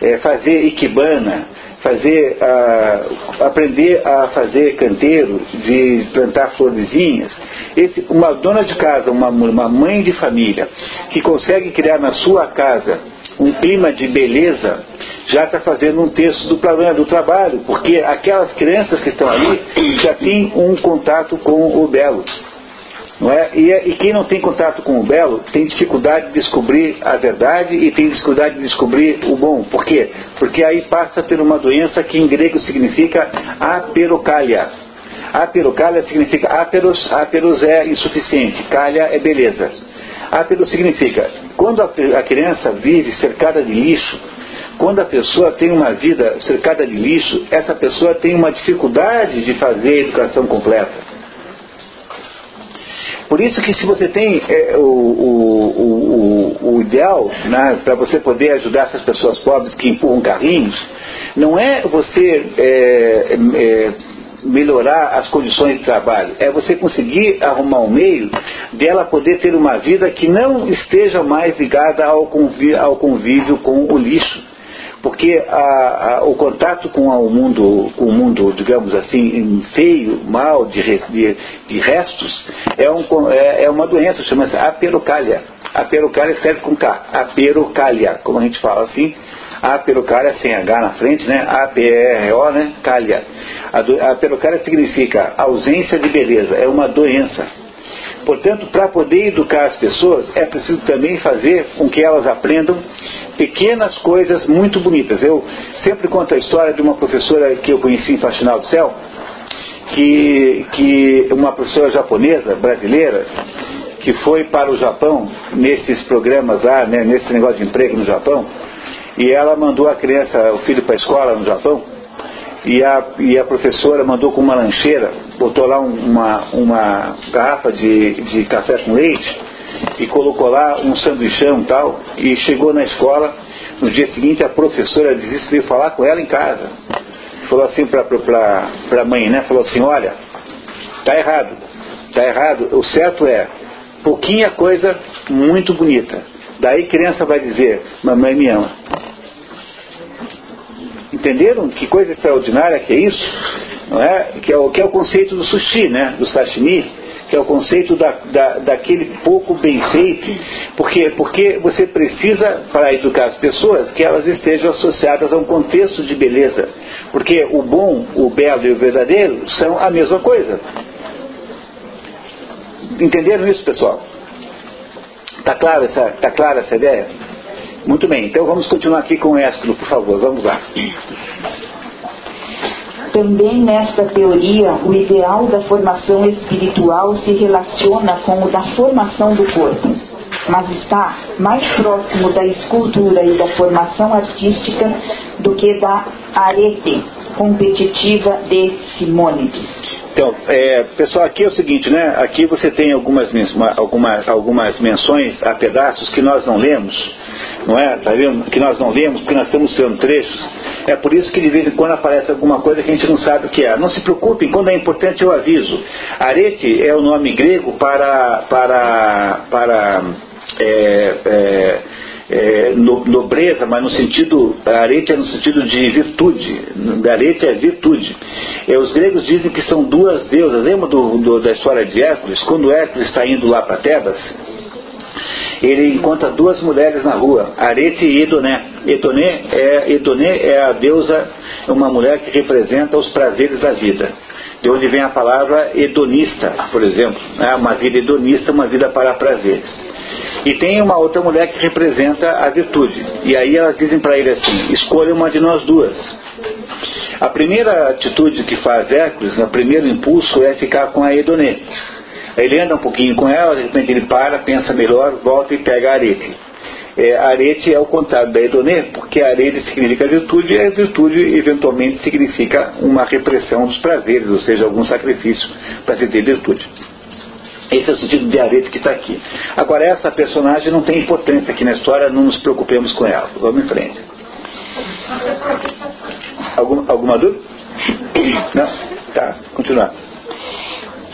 é, fazer ikebana, fazer, uh, aprender a fazer canteiro, de plantar florezinhas. Esse, uma dona de casa, uma, uma mãe de família, que consegue criar na sua casa um clima de beleza, já está fazendo um terço do problema do trabalho, porque aquelas crianças que estão ali já têm um contato com o belo. Não é? E, e, quem não tem contato com o belo tem dificuldade de descobrir a verdade e tem dificuldade de descobrir o bom. Por quê? Porque aí passa ter uma doença que em grego significa aperocalha. Aperocalha significa aperos, aperos é insuficiente, calha é beleza. Aperos significa, quando a, a criança vive cercada de lixo, quando a pessoa tem uma vida cercada de lixo, essa pessoa tem uma dificuldade de fazer a educação completa. Por isso que se você tem é, o, o, o, o, ideal né, para você poder ajudar essas pessoas pobres que empurram carrinhos, não é você é, é, melhorar as condições de trabalho, é você conseguir arrumar um meio dela poder ter uma vida que não esteja mais ligada ao convívio, ao convívio com o lixo porque a, a, o contato com o mundo, com o mundo, digamos assim, feio, mal, de, de, de restos, é, um, é, é uma doença, chama-se aperocalha. Aperocalha escreve com K, aperocalha, como a gente fala assim, aperocalha sem H na frente, né? A-P-E-R-O, né? Calha. A, aperocalha significa ausência de beleza, é uma doença. Portanto, para poder educar as pessoas, é preciso também fazer com que elas aprendam pequenas coisas muito bonitas. Eu sempre conto a história de uma professora que eu conheci em Faxinal do Céu, que, que uma professora japonesa, brasileira, que foi para o Japão, nesses programas lá, né, nesse negócio de emprego no Japão, e ela mandou a criança, o filho para a escola no Japão, e a, e a professora mandou com uma lancheira, botou lá uma, uma garrafa de, de café com leite e colocou lá um sanduichão e tal, e chegou na escola, no dia seguinte a professora disse que falar com ela em casa. Falou assim para a mãe, né? Falou assim, olha, tá errado, tá errado, o certo é pouquinha coisa muito bonita. Daí criança vai dizer, mamãe me ama. Entenderam que coisa extraordinária que é isso? Não é? Que, é o, que é o conceito do sushi, né? do sashimi, que é o conceito da, da, daquele pouco bem feito, porque, porque você precisa, para educar as pessoas, que elas estejam associadas a um contexto de beleza. Porque o bom, o belo e o verdadeiro são a mesma coisa. Entenderam isso, pessoal? Está clara tá clara essa ideia? Muito bem, então vamos continuar aqui com Ésquilo, por favor, vamos lá. Também nesta teoria, o ideal da formação espiritual se relaciona com o da formação do corpo, mas está mais próximo da escultura e da formação artística do que da arete competitiva de Simônides. Então, é, pessoal, aqui é o seguinte, né? Aqui você tem algumas, algumas, algumas menções a pedaços que nós não lemos, não é? Tá vendo? Que nós não lemos, porque nós estamos tendo trechos. É por isso que de vez em quando aparece alguma coisa que a gente não sabe o que é. Não se preocupem, quando é importante eu aviso. Arete é o nome grego para, para, para é, é, é, nobreza, mas no sentido, arete é no sentido de virtude, arete é virtude. É, os gregos dizem que são duas deusas, lembra do, do, da história de Hércules? Quando Hércules está indo lá para Tebas, ele encontra duas mulheres na rua, Arete e Edoné. Edoné é, Edoné é a deusa, uma mulher que representa os prazeres da vida. De onde vem a palavra hedonista, por exemplo. Né? Uma vida hedonista, uma vida para prazeres. E tem uma outra mulher que representa a virtude. E aí elas dizem para ele assim: escolha uma de nós duas. A primeira atitude que faz Hércules, o primeiro impulso, é ficar com a Edonê. Ele anda um pouquinho com ela, de repente ele para, pensa melhor, volta e pega a arete. É, arete é o contrário da Edonê, porque arete significa virtude e a virtude eventualmente significa uma repressão dos prazeres, ou seja, algum sacrifício para se ter virtude. Esse é o sentido de arete que está aqui. Agora, essa personagem não tem importância aqui na história, não nos preocupemos com ela. Vamos em frente. Algum, alguma dúvida? Não? Tá, continuar.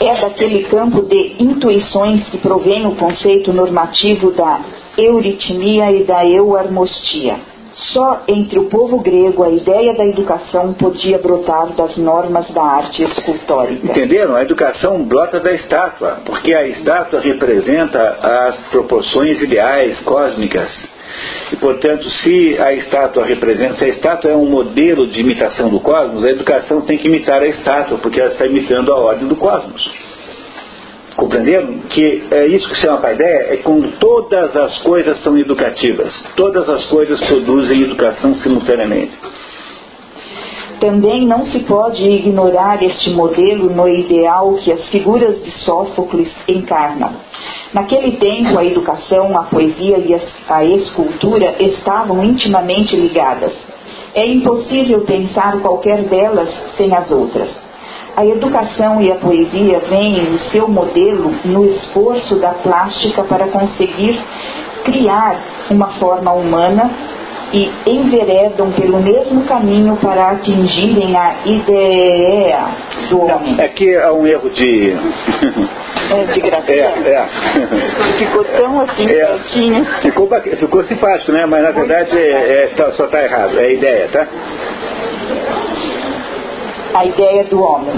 é daquele campo de intuições que provém o conceito normativo da euritmia e da euarmostia. Só entre o povo grego a ideia da educação podia brotar das normas da arte escultórica. Entenderam? A educação brota da estátua, porque a estátua representa as proporções ideais cósmicas. E, portanto, se a estátua representa, se a estátua é um modelo de imitação do cosmos, a educação tem que imitar a estátua, porque ela está imitando a ordem do cosmos. Compreenderam? Que é isso que se chama a ideia, é quando todas as coisas são educativas. Todas as coisas produzem educação simultaneamente. Também não se pode ignorar este modelo no ideal que as figuras de Sófocles encarnam. Naquele tempo, a educação, a poesia e a escultura estavam intimamente ligadas. É impossível pensar qualquer delas sem as outras. A educação e a poesia veem o seu modelo no esforço da plástica para conseguir criar uma forma humana e enveredam pelo mesmo caminho para atingirem a ideia do homem. É que há um erro de. É, de grafia. É, é. Ficou tão assim, é. certinho. Ficou, ficou simpático, né? Mas na verdade é, é, só está errado. É a ideia, tá? A ideia do homem.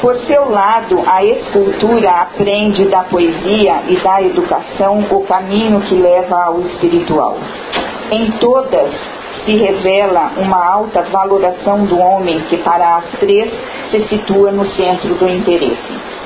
Por seu lado, a escultura aprende da poesia e da educação o caminho que leva ao espiritual. Em todas se revela uma alta valoração do homem que, para as três, se situa no centro do interesse.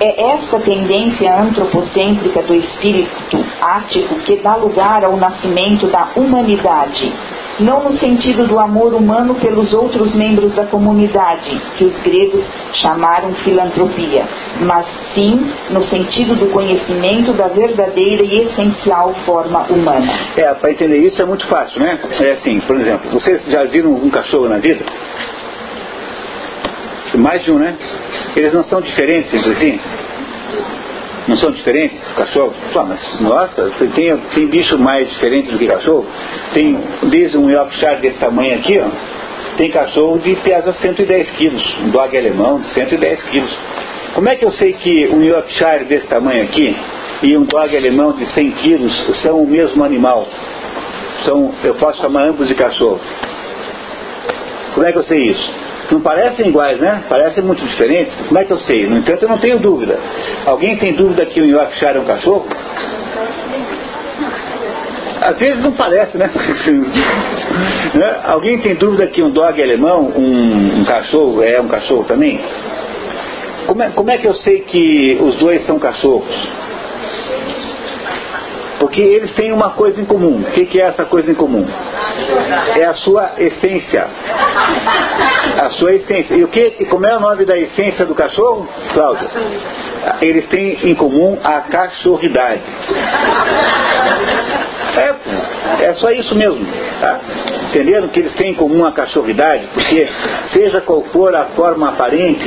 É essa tendência antropocêntrica do espírito ático que dá lugar ao nascimento da humanidade, não no sentido do amor humano pelos outros membros da comunidade, que os gregos chamaram filantropia, mas sim no sentido do conhecimento da verdadeira e essencial forma humana. É, para entender isso é muito fácil, né? É assim, por exemplo, vocês já viram um cachorro na vida? Mais de um, né? Eles não são diferentes si? Não são diferentes cachorros? Pô, mas nossa, tem, tem bicho mais diferente do que cachorro? Tem desde um Yorkshire desse tamanho aqui, ó, tem cachorro de pesa 110 quilos, um dog alemão de 110 quilos. Como é que eu sei que um Yorkshire desse tamanho aqui e um dog alemão de 100 quilos são o mesmo animal? São, eu posso chamar ambos de cachorro. Como é que eu sei isso? Não parecem iguais, né? Parecem muito diferentes. Como é que eu sei? No entanto, eu não tenho dúvida. Alguém tem dúvida que o Yorkshire é um cachorro? Às vezes não parece, né? né? Alguém tem dúvida que um dog alemão, um, um cachorro, é um cachorro também? Como é, como é que eu sei que os dois são cachorros? Porque eles têm uma coisa em comum. O que, é essa coisa em comum? É a sua essência. A sua essência. E o que, como é o nome da essência do cachorro, Cláudia? Eles têm em comum a cachorridade. É, é só isso mesmo. Tá? Entenderam que eles têm em comum a cachorridade? Porque seja qual for a forma aparente,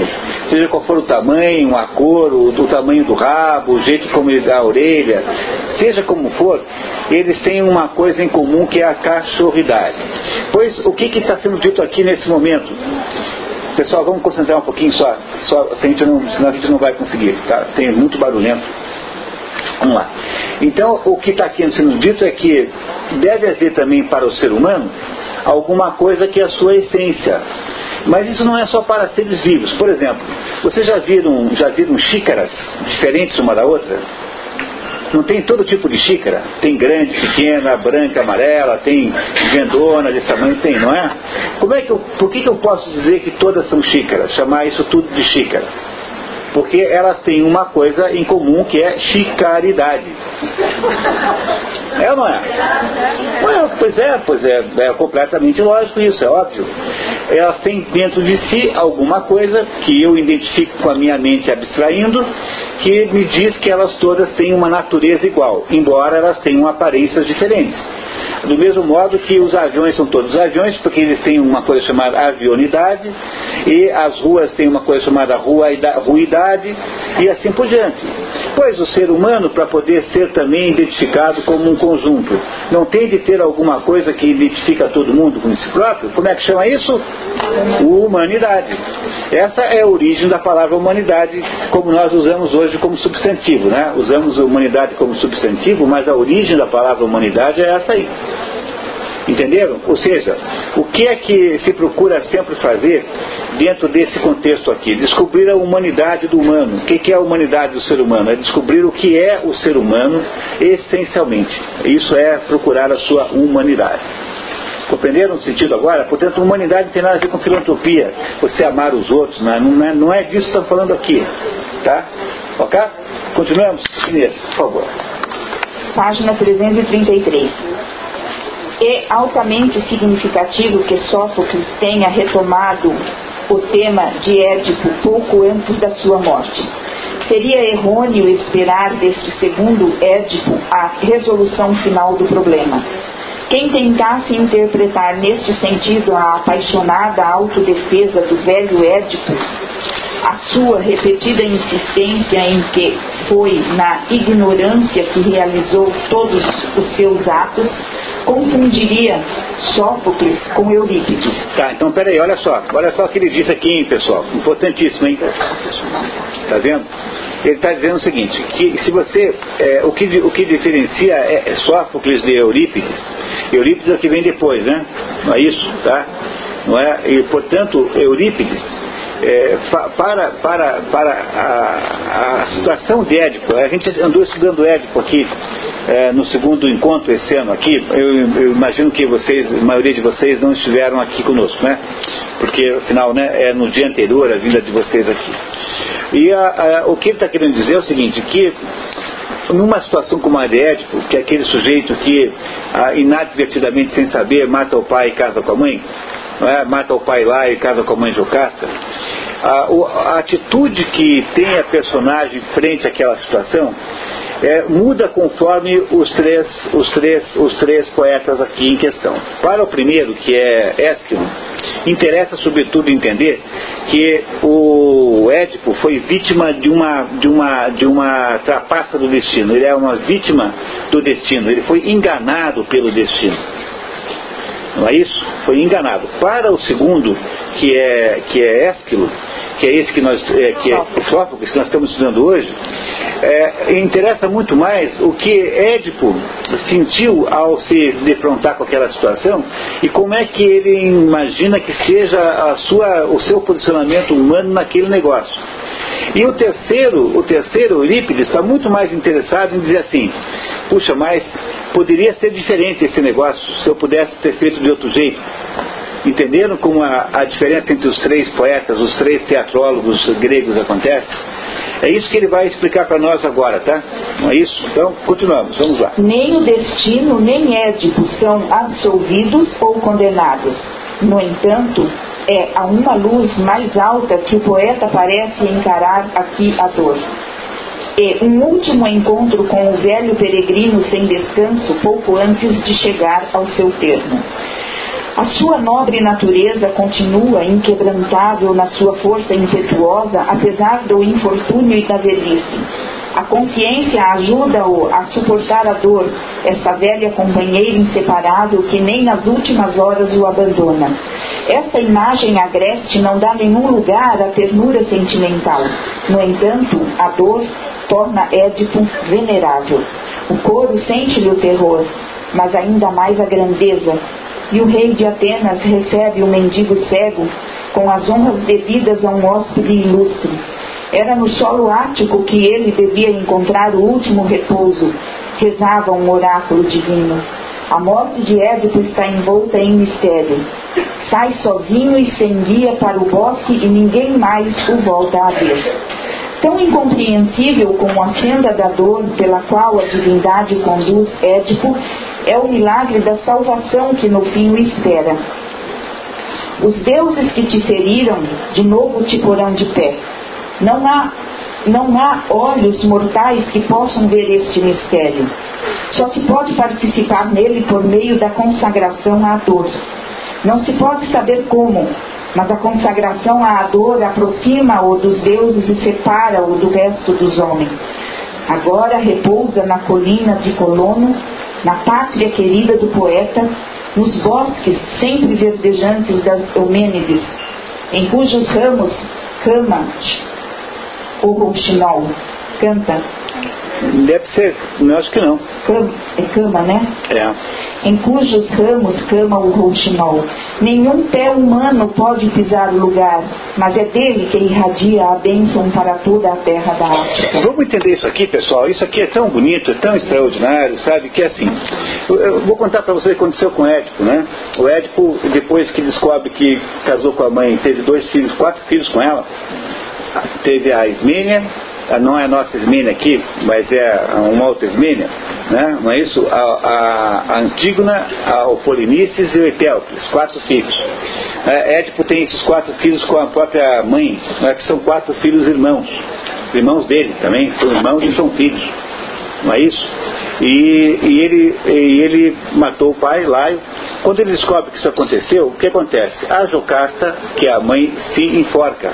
seja qual for o tamanho, a cor, o, o tamanho do rabo, o jeito como ele dá a orelha, seja como for, eles têm uma coisa em comum que é a cachorridade. Pois o que está sendo dito aqui nesse momento? Pessoal, vamos concentrar um pouquinho só, só senão a gente não vai conseguir, tá? Tem muito barulhento. Vamos lá. Então, o que está aqui sendo dito é que deve haver também para o ser humano alguma coisa que é a sua essência. Mas isso não é só para seres vivos. Por exemplo, vocês já viram, já viram xícaras diferentes uma da outra? Não tem todo tipo de xícara? Tem grande, pequena, branca, amarela, tem vendona desse tamanho, tem, não é? Como é que eu, por que, que eu posso dizer que todas são xícaras? Chamar isso tudo de xícara? Porque elas têm uma coisa em comum que é chicaridade. É ou não é? Pois é, pois é, é completamente lógico isso, é óbvio. Elas têm dentro de si alguma coisa que eu identifico com a minha mente abstraindo, que me diz que elas todas têm uma natureza igual, embora elas tenham aparências diferentes. Do mesmo modo que os aviões são todos aviões, porque eles têm uma coisa chamada avionidade, e as ruas têm uma coisa chamada ruidade, e assim por diante. Pois o ser humano, para poder ser também identificado como um conjunto, não tem de ter alguma coisa que identifica todo mundo com si próprio? Como é que chama isso? Humanidade. Essa é a origem da palavra humanidade, como nós usamos hoje como substantivo. Né? Usamos humanidade como substantivo, mas a origem da palavra humanidade é essa aí. Entenderam? Ou seja, o que é que se procura sempre fazer dentro desse contexto aqui? Descobrir a humanidade do humano. O que é a humanidade do ser humano? É descobrir o que é o ser humano essencialmente. Isso é procurar a sua humanidade. Compreenderam o sentido agora? Portanto, humanidade não tem nada a ver com filantropia, você amar os outros, não é, não é, não é disso que estamos falando aqui. Tá? Ok? Continuamos? Inês, por favor. Página 333. É altamente significativo que Sófocles tenha retomado o tema de Édipo pouco antes da sua morte. Seria errôneo esperar deste segundo Édipo a resolução final do problema. Quem tentasse interpretar neste sentido a apaixonada autodefesa do velho Édipo, a sua repetida insistência em que foi na ignorância que realizou todos os seus atos, confundiria Sófocles com Eurípides. Tá, então peraí, olha só, olha só o que ele disse aqui, hein, pessoal, importantíssimo, hein? Tá vendo? Ele está dizendo o seguinte, que se você, é, o, que, o que diferencia é, é Sófocles de Eurípides, Eurípides é o que vem depois, né? Não é isso, tá? Não é? E, portanto, Eurípides é, para, para, para a, a, situação de Édipo, a gente andou estudando Édipo aqui é, no segundo encontro esse ano aqui, eu, eu, imagino que vocês, a maioria de vocês não estiveram aqui conosco, né? Porque afinal né, é no dia anterior a vinda de vocês aqui. E a, o que ele está querendo dizer é o seguinte, que numa situação como a de Édipo, que é aquele sujeito que inadvertidamente, sem saber, mata o pai e casa com a mãe, é? mata o pai lá e casa com a mãe Jocasta, a, a, atitude que tem a personagem frente àquela situação é, muda conforme os três, os, três, os três poetas aqui em questão. Para o primeiro, que é Esquilo, interessa sobretudo entender que o Édipo foi vítima de uma, de uma, de uma trapaça do destino. Ele é uma vítima do destino. Ele foi enganado pelo destino não é isso? Foi enganado. Para o segundo, que é, que é Ésquilo, que é esse que nós, é, que é o Sófocles, que nós estamos estudando hoje, é, interessa muito mais o que Édipo sentiu ao se defrontar com aquela situação e como é que ele imagina que seja a sua, o seu posicionamento humano naquele negócio. E o terceiro, o terceiro, Eurípides, está muito mais interessado em dizer assim, puxa, mas poderia ser diferente esse negócio se eu pudesse ter feito de outro jeito. Entenderam como a, a diferença entre os três poetas, os três teatrólogos gregos acontece? É isso que ele vai explicar para nós agora, tá? Não é isso? Então, continuamos, vamos lá. Nem o destino, nem Édipo são absolvidos ou condenados. No entanto, é a uma luz mais alta que o poeta parece encarar aqui a dor. E um último encontro com o velho peregrino sem descanso pouco antes de chegar ao seu termo. A sua nobre natureza continua inquebrantável na sua força impetuosa, apesar do infortúnio e da velhice. A consciência ajuda-o a suportar a dor, essa velha companheira inseparável que nem nas últimas horas o abandona. Esta imagem agreste não dá nenhum lugar à ternura sentimental. No entanto, a dor torna Édipo venerável. O coro sente-lhe o terror, mas ainda mais a grandeza, e o rei de Atenas recebe o mendigo cego com as honras devidas a um hóspede ilustre. Era no solo ático que ele devia encontrar o último repouso, rezava um oráculo divino. A morte de Édipo está envolta em mistério. Sai sozinho e sem guia para o bosque e ninguém mais o volta a ver. Tão incompreensível como a senda da dor pela qual a divindade conduz Édipo é o milagre da salvação que no fim o espera. Os deuses que te feriram, de novo te porão de pé. Não há não há olhos mortais que possam ver este mistério. Só se pode participar nele por meio da consagração à dor. Não se pode saber como, mas a consagração à dor aproxima-o dos deuses e separa-o do resto dos homens. Agora repousa na colina de Colono, na pátria querida do poeta, nos bosques sempre verdejantes das Eumênides, em cujos ramos cama o rouxinol canta Deve ser, não acho que não. Cama, é cama, né? É. Em cujos ramos cama o rouxinol. Nenhum pé humano pode pisar o lugar, mas é dele que irradia a bênção para toda a terra da África. Vamos entender isso aqui, pessoal. Isso aqui é tão bonito, é tão extraordinário, sabe? Que é assim. Eu, vou contar para vocês o que aconteceu com o Édipo, né? O Édipo, depois que descobre que casou com a mãe, teve dois filhos, quatro filhos com ela, teve a Ismênia, não é nossa Esmênia aqui, mas é uma outra Esmênia, né? não é isso? A, a, Antígona, a, o Polinices e o Etéocles, quatro filhos. É, Édipo tem esses quatro filhos com a própria mãe, é que são quatro filhos irmãos, irmãos dele também, são irmãos e são filhos, não é isso? E, e, ele, e ele matou o pai, Laio. Quando ele descobre que isso aconteceu, o que acontece? A Jocasta, que é a mãe, se enforca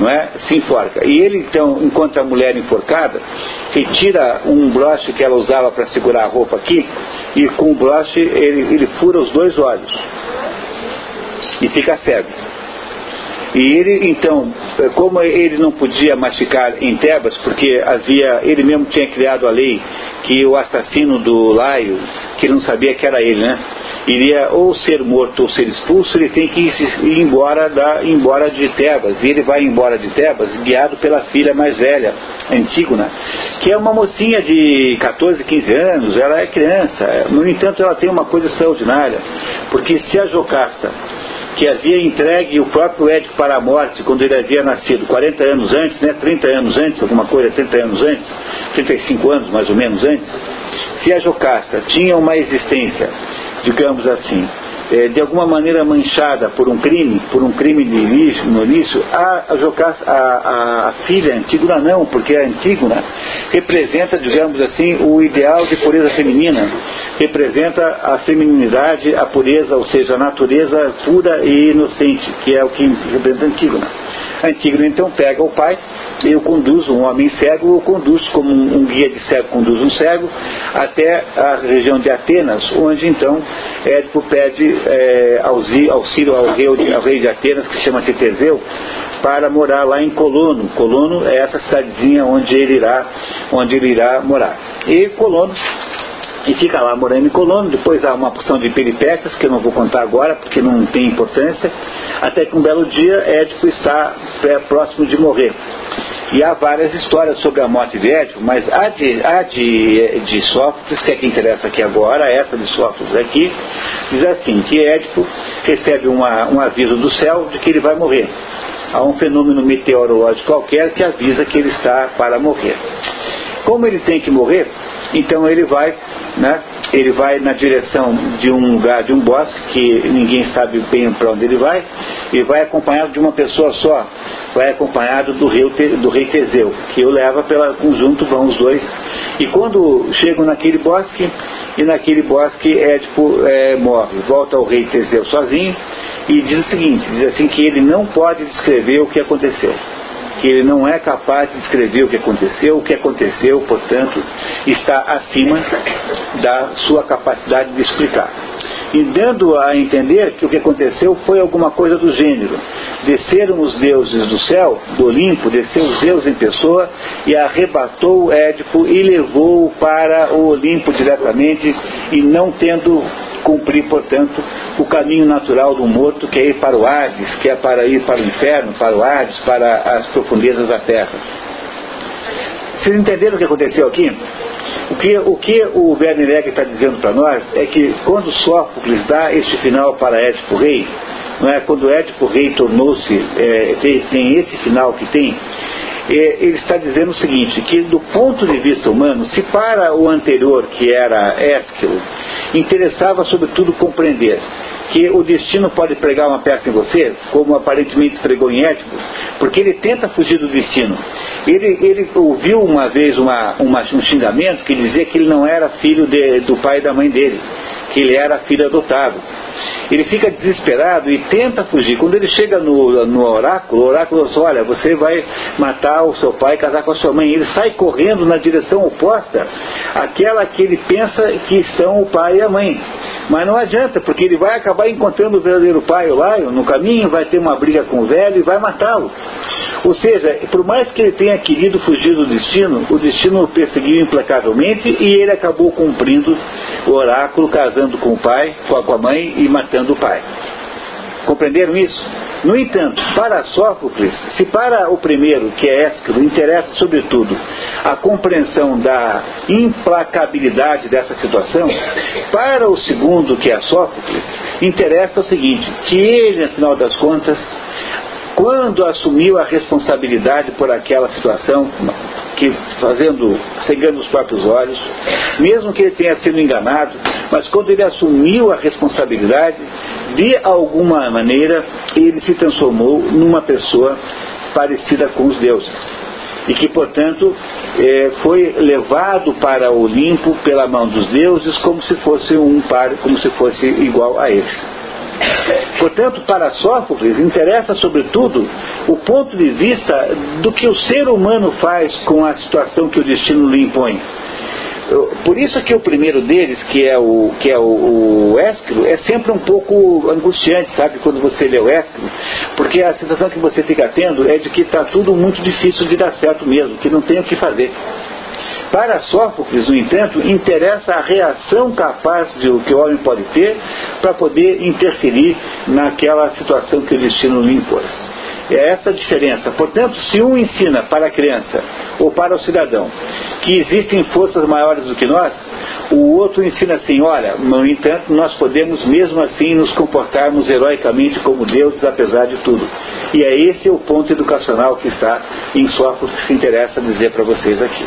não é? Se enforca. E ele então encontra a mulher enforcada, retira um broche que ela usava para segurar a roupa aqui, e com o broche ele, ele fura os dois olhos e fica cego. E ele, então, como ele não podia mastigar em Tebas, porque havia, ele mesmo tinha criado a lei que o assassino do Laio, que não sabia que era ele, né? Iria ou ser morto ou ser expulso, ele tem que ir embora, da, embora de Tebas. E ele vai embora de Tebas guiado pela filha mais velha, Antígona, que é uma mocinha de 14, 15 anos, ela é criança. No entanto, ela tem uma coisa extraordinária, porque se a Jocasta que havia entregue o próprio Édipo para a morte quando ele havia nascido, 40 anos antes, né, 30 anos antes, alguma coisa, 30 anos antes, 35 anos mais ou menos antes, se a Jocasta tinha uma existência, digamos assim, é, de alguma maneira manchada por um crime, por um crime de início, no a, a, a, a filha Antígona não, porque a Antígona representa, digamos assim, o ideal de pureza feminina, representa a feminilidade, a pureza, ou seja, a natureza pura e inocente, que é o que representa Antígona. A Antígona então pega o pai e o conduz, um homem cego, o conduz como um, um guia de cego conduz um cego, até a região de Atenas, onde então Édipo pede é, auxílio ao rei, ao rei de Atenas, que chama-se Teseu, para morar lá em Colono. Colono é essa cidadezinha onde ele irá, onde ele irá morar. E Colono e fica lá morando em Colono, depois há uma porção de peripécias que eu não vou contar agora porque não tem importância, até que um belo dia Édipo está próximo de morrer. E há várias histórias sobre a morte de Édipo, mas a de, a de, de Sófocles, que é que interessa aqui agora, essa de Sófocles aqui, diz assim, que Édipo recebe uma, um aviso do céu de que ele vai morrer. Há um fenômeno meteorológico qualquer que avisa que ele está para morrer. Como ele tem que morrer, então ele vai, né, ele vai na direção de um lugar, de um bosque, que ninguém sabe bem para onde ele vai, e vai acompanhado de uma pessoa só, vai acompanhado do rei, do rei Teseu, que o leva pela conjunto, vão os dois. E quando chegam naquele bosque, e naquele bosque Édipo é, morre, volta ao rei Teseu sozinho, e diz o seguinte, diz assim que ele não pode descrever o que aconteceu que ele não é capaz de descrever o que aconteceu, o que aconteceu, portanto, está acima da sua capacidade de explicar. E dando a entender que o que aconteceu foi alguma coisa do gênero. Desceram os deuses do céu, do Olimpo, desceu os deuses em pessoa e arrebatou Édipo e levou-o para o Olimpo diretamente e não tendo cumprir, portanto, o caminho natural do morto, que é ir para o Hades, que é para ir para o inferno, para o Hades, para as profundezas da terra. Vocês entenderam o que aconteceu aqui? O que o, que o Werner está dizendo para nós é que quando Sófocles dá este final para Édipo Rei, não é? quando Édipo Rei tornou-se, é, tem, tem esse final que tem, ele está dizendo o seguinte, que do ponto de vista humano, se para o anterior, que era Ésquilo, interessava sobretudo compreender que o destino pode pregar uma peça em você, como aparentemente pregou em Édipo, porque ele tenta fugir do destino. Ele, ele ouviu uma vez uma, uma, um xingamento que dizia que ele não era filho de, do pai e da mãe dele, que ele era filho adotado. Ele fica desesperado e tenta fugir. Quando ele chega no, no oráculo, o oráculo diz, olha, você vai matar o seu pai e casar com a sua mãe. Ele sai correndo na direção oposta àquela que ele pensa que estão o pai e a mãe. Mas não adianta, porque ele vai acabar encontrando o verdadeiro pai lá no caminho, vai ter uma briga com o velho e vai matá-lo. Ou seja, por mais que ele tenha querido fugir do destino, o destino o perseguiu implacavelmente e ele acabou cumprindo o oráculo, casando com o pai, com a mãe e matando o pai. Compreenderam isso? No entanto, para Sófocles, se para o primeiro, que é Ésquilo, interessa sobretudo a compreensão da implacabilidade dessa situação, para o segundo, que é Sófocles, interessa o seguinte, que ele, afinal das contas, quando assumiu a responsabilidade por aquela situação, que fazendo, cegando os próprios olhos, mesmo que ele tenha sido enganado, mas quando ele assumiu a responsabilidade, de alguma maneira ele se transformou numa pessoa parecida com os deuses. E que, portanto, é, foi levado para o Olimpo pela mão dos deuses como se fosse um par, como se fosse igual a eles. Portanto, para Sófocles, interessa sobretudo o ponto de vista do que o ser humano faz com a situação que o destino lhe impõe. Por isso que o primeiro deles, que é o, que é o, o é sempre um pouco angustiante, sabe, quando você lê o Ésquilo, porque a sensação que você fica tendo é de que está tudo muito difícil de dar certo mesmo, que não tem o que fazer. Para Sófocles, no entanto, interessa a reação capaz de o que o homem pode ter para poder interferir naquela situação que o destino lhe impôs. É essa a diferença. Portanto, se um ensina para a criança ou para o cidadão que existem forças maiores do que nós, o outro ensina assim: olha, no entanto, nós podemos mesmo assim nos comportarmos heroicamente como deuses, apesar de tudo. E é esse o ponto educacional que está em Sófocles que interessa dizer para vocês aqui.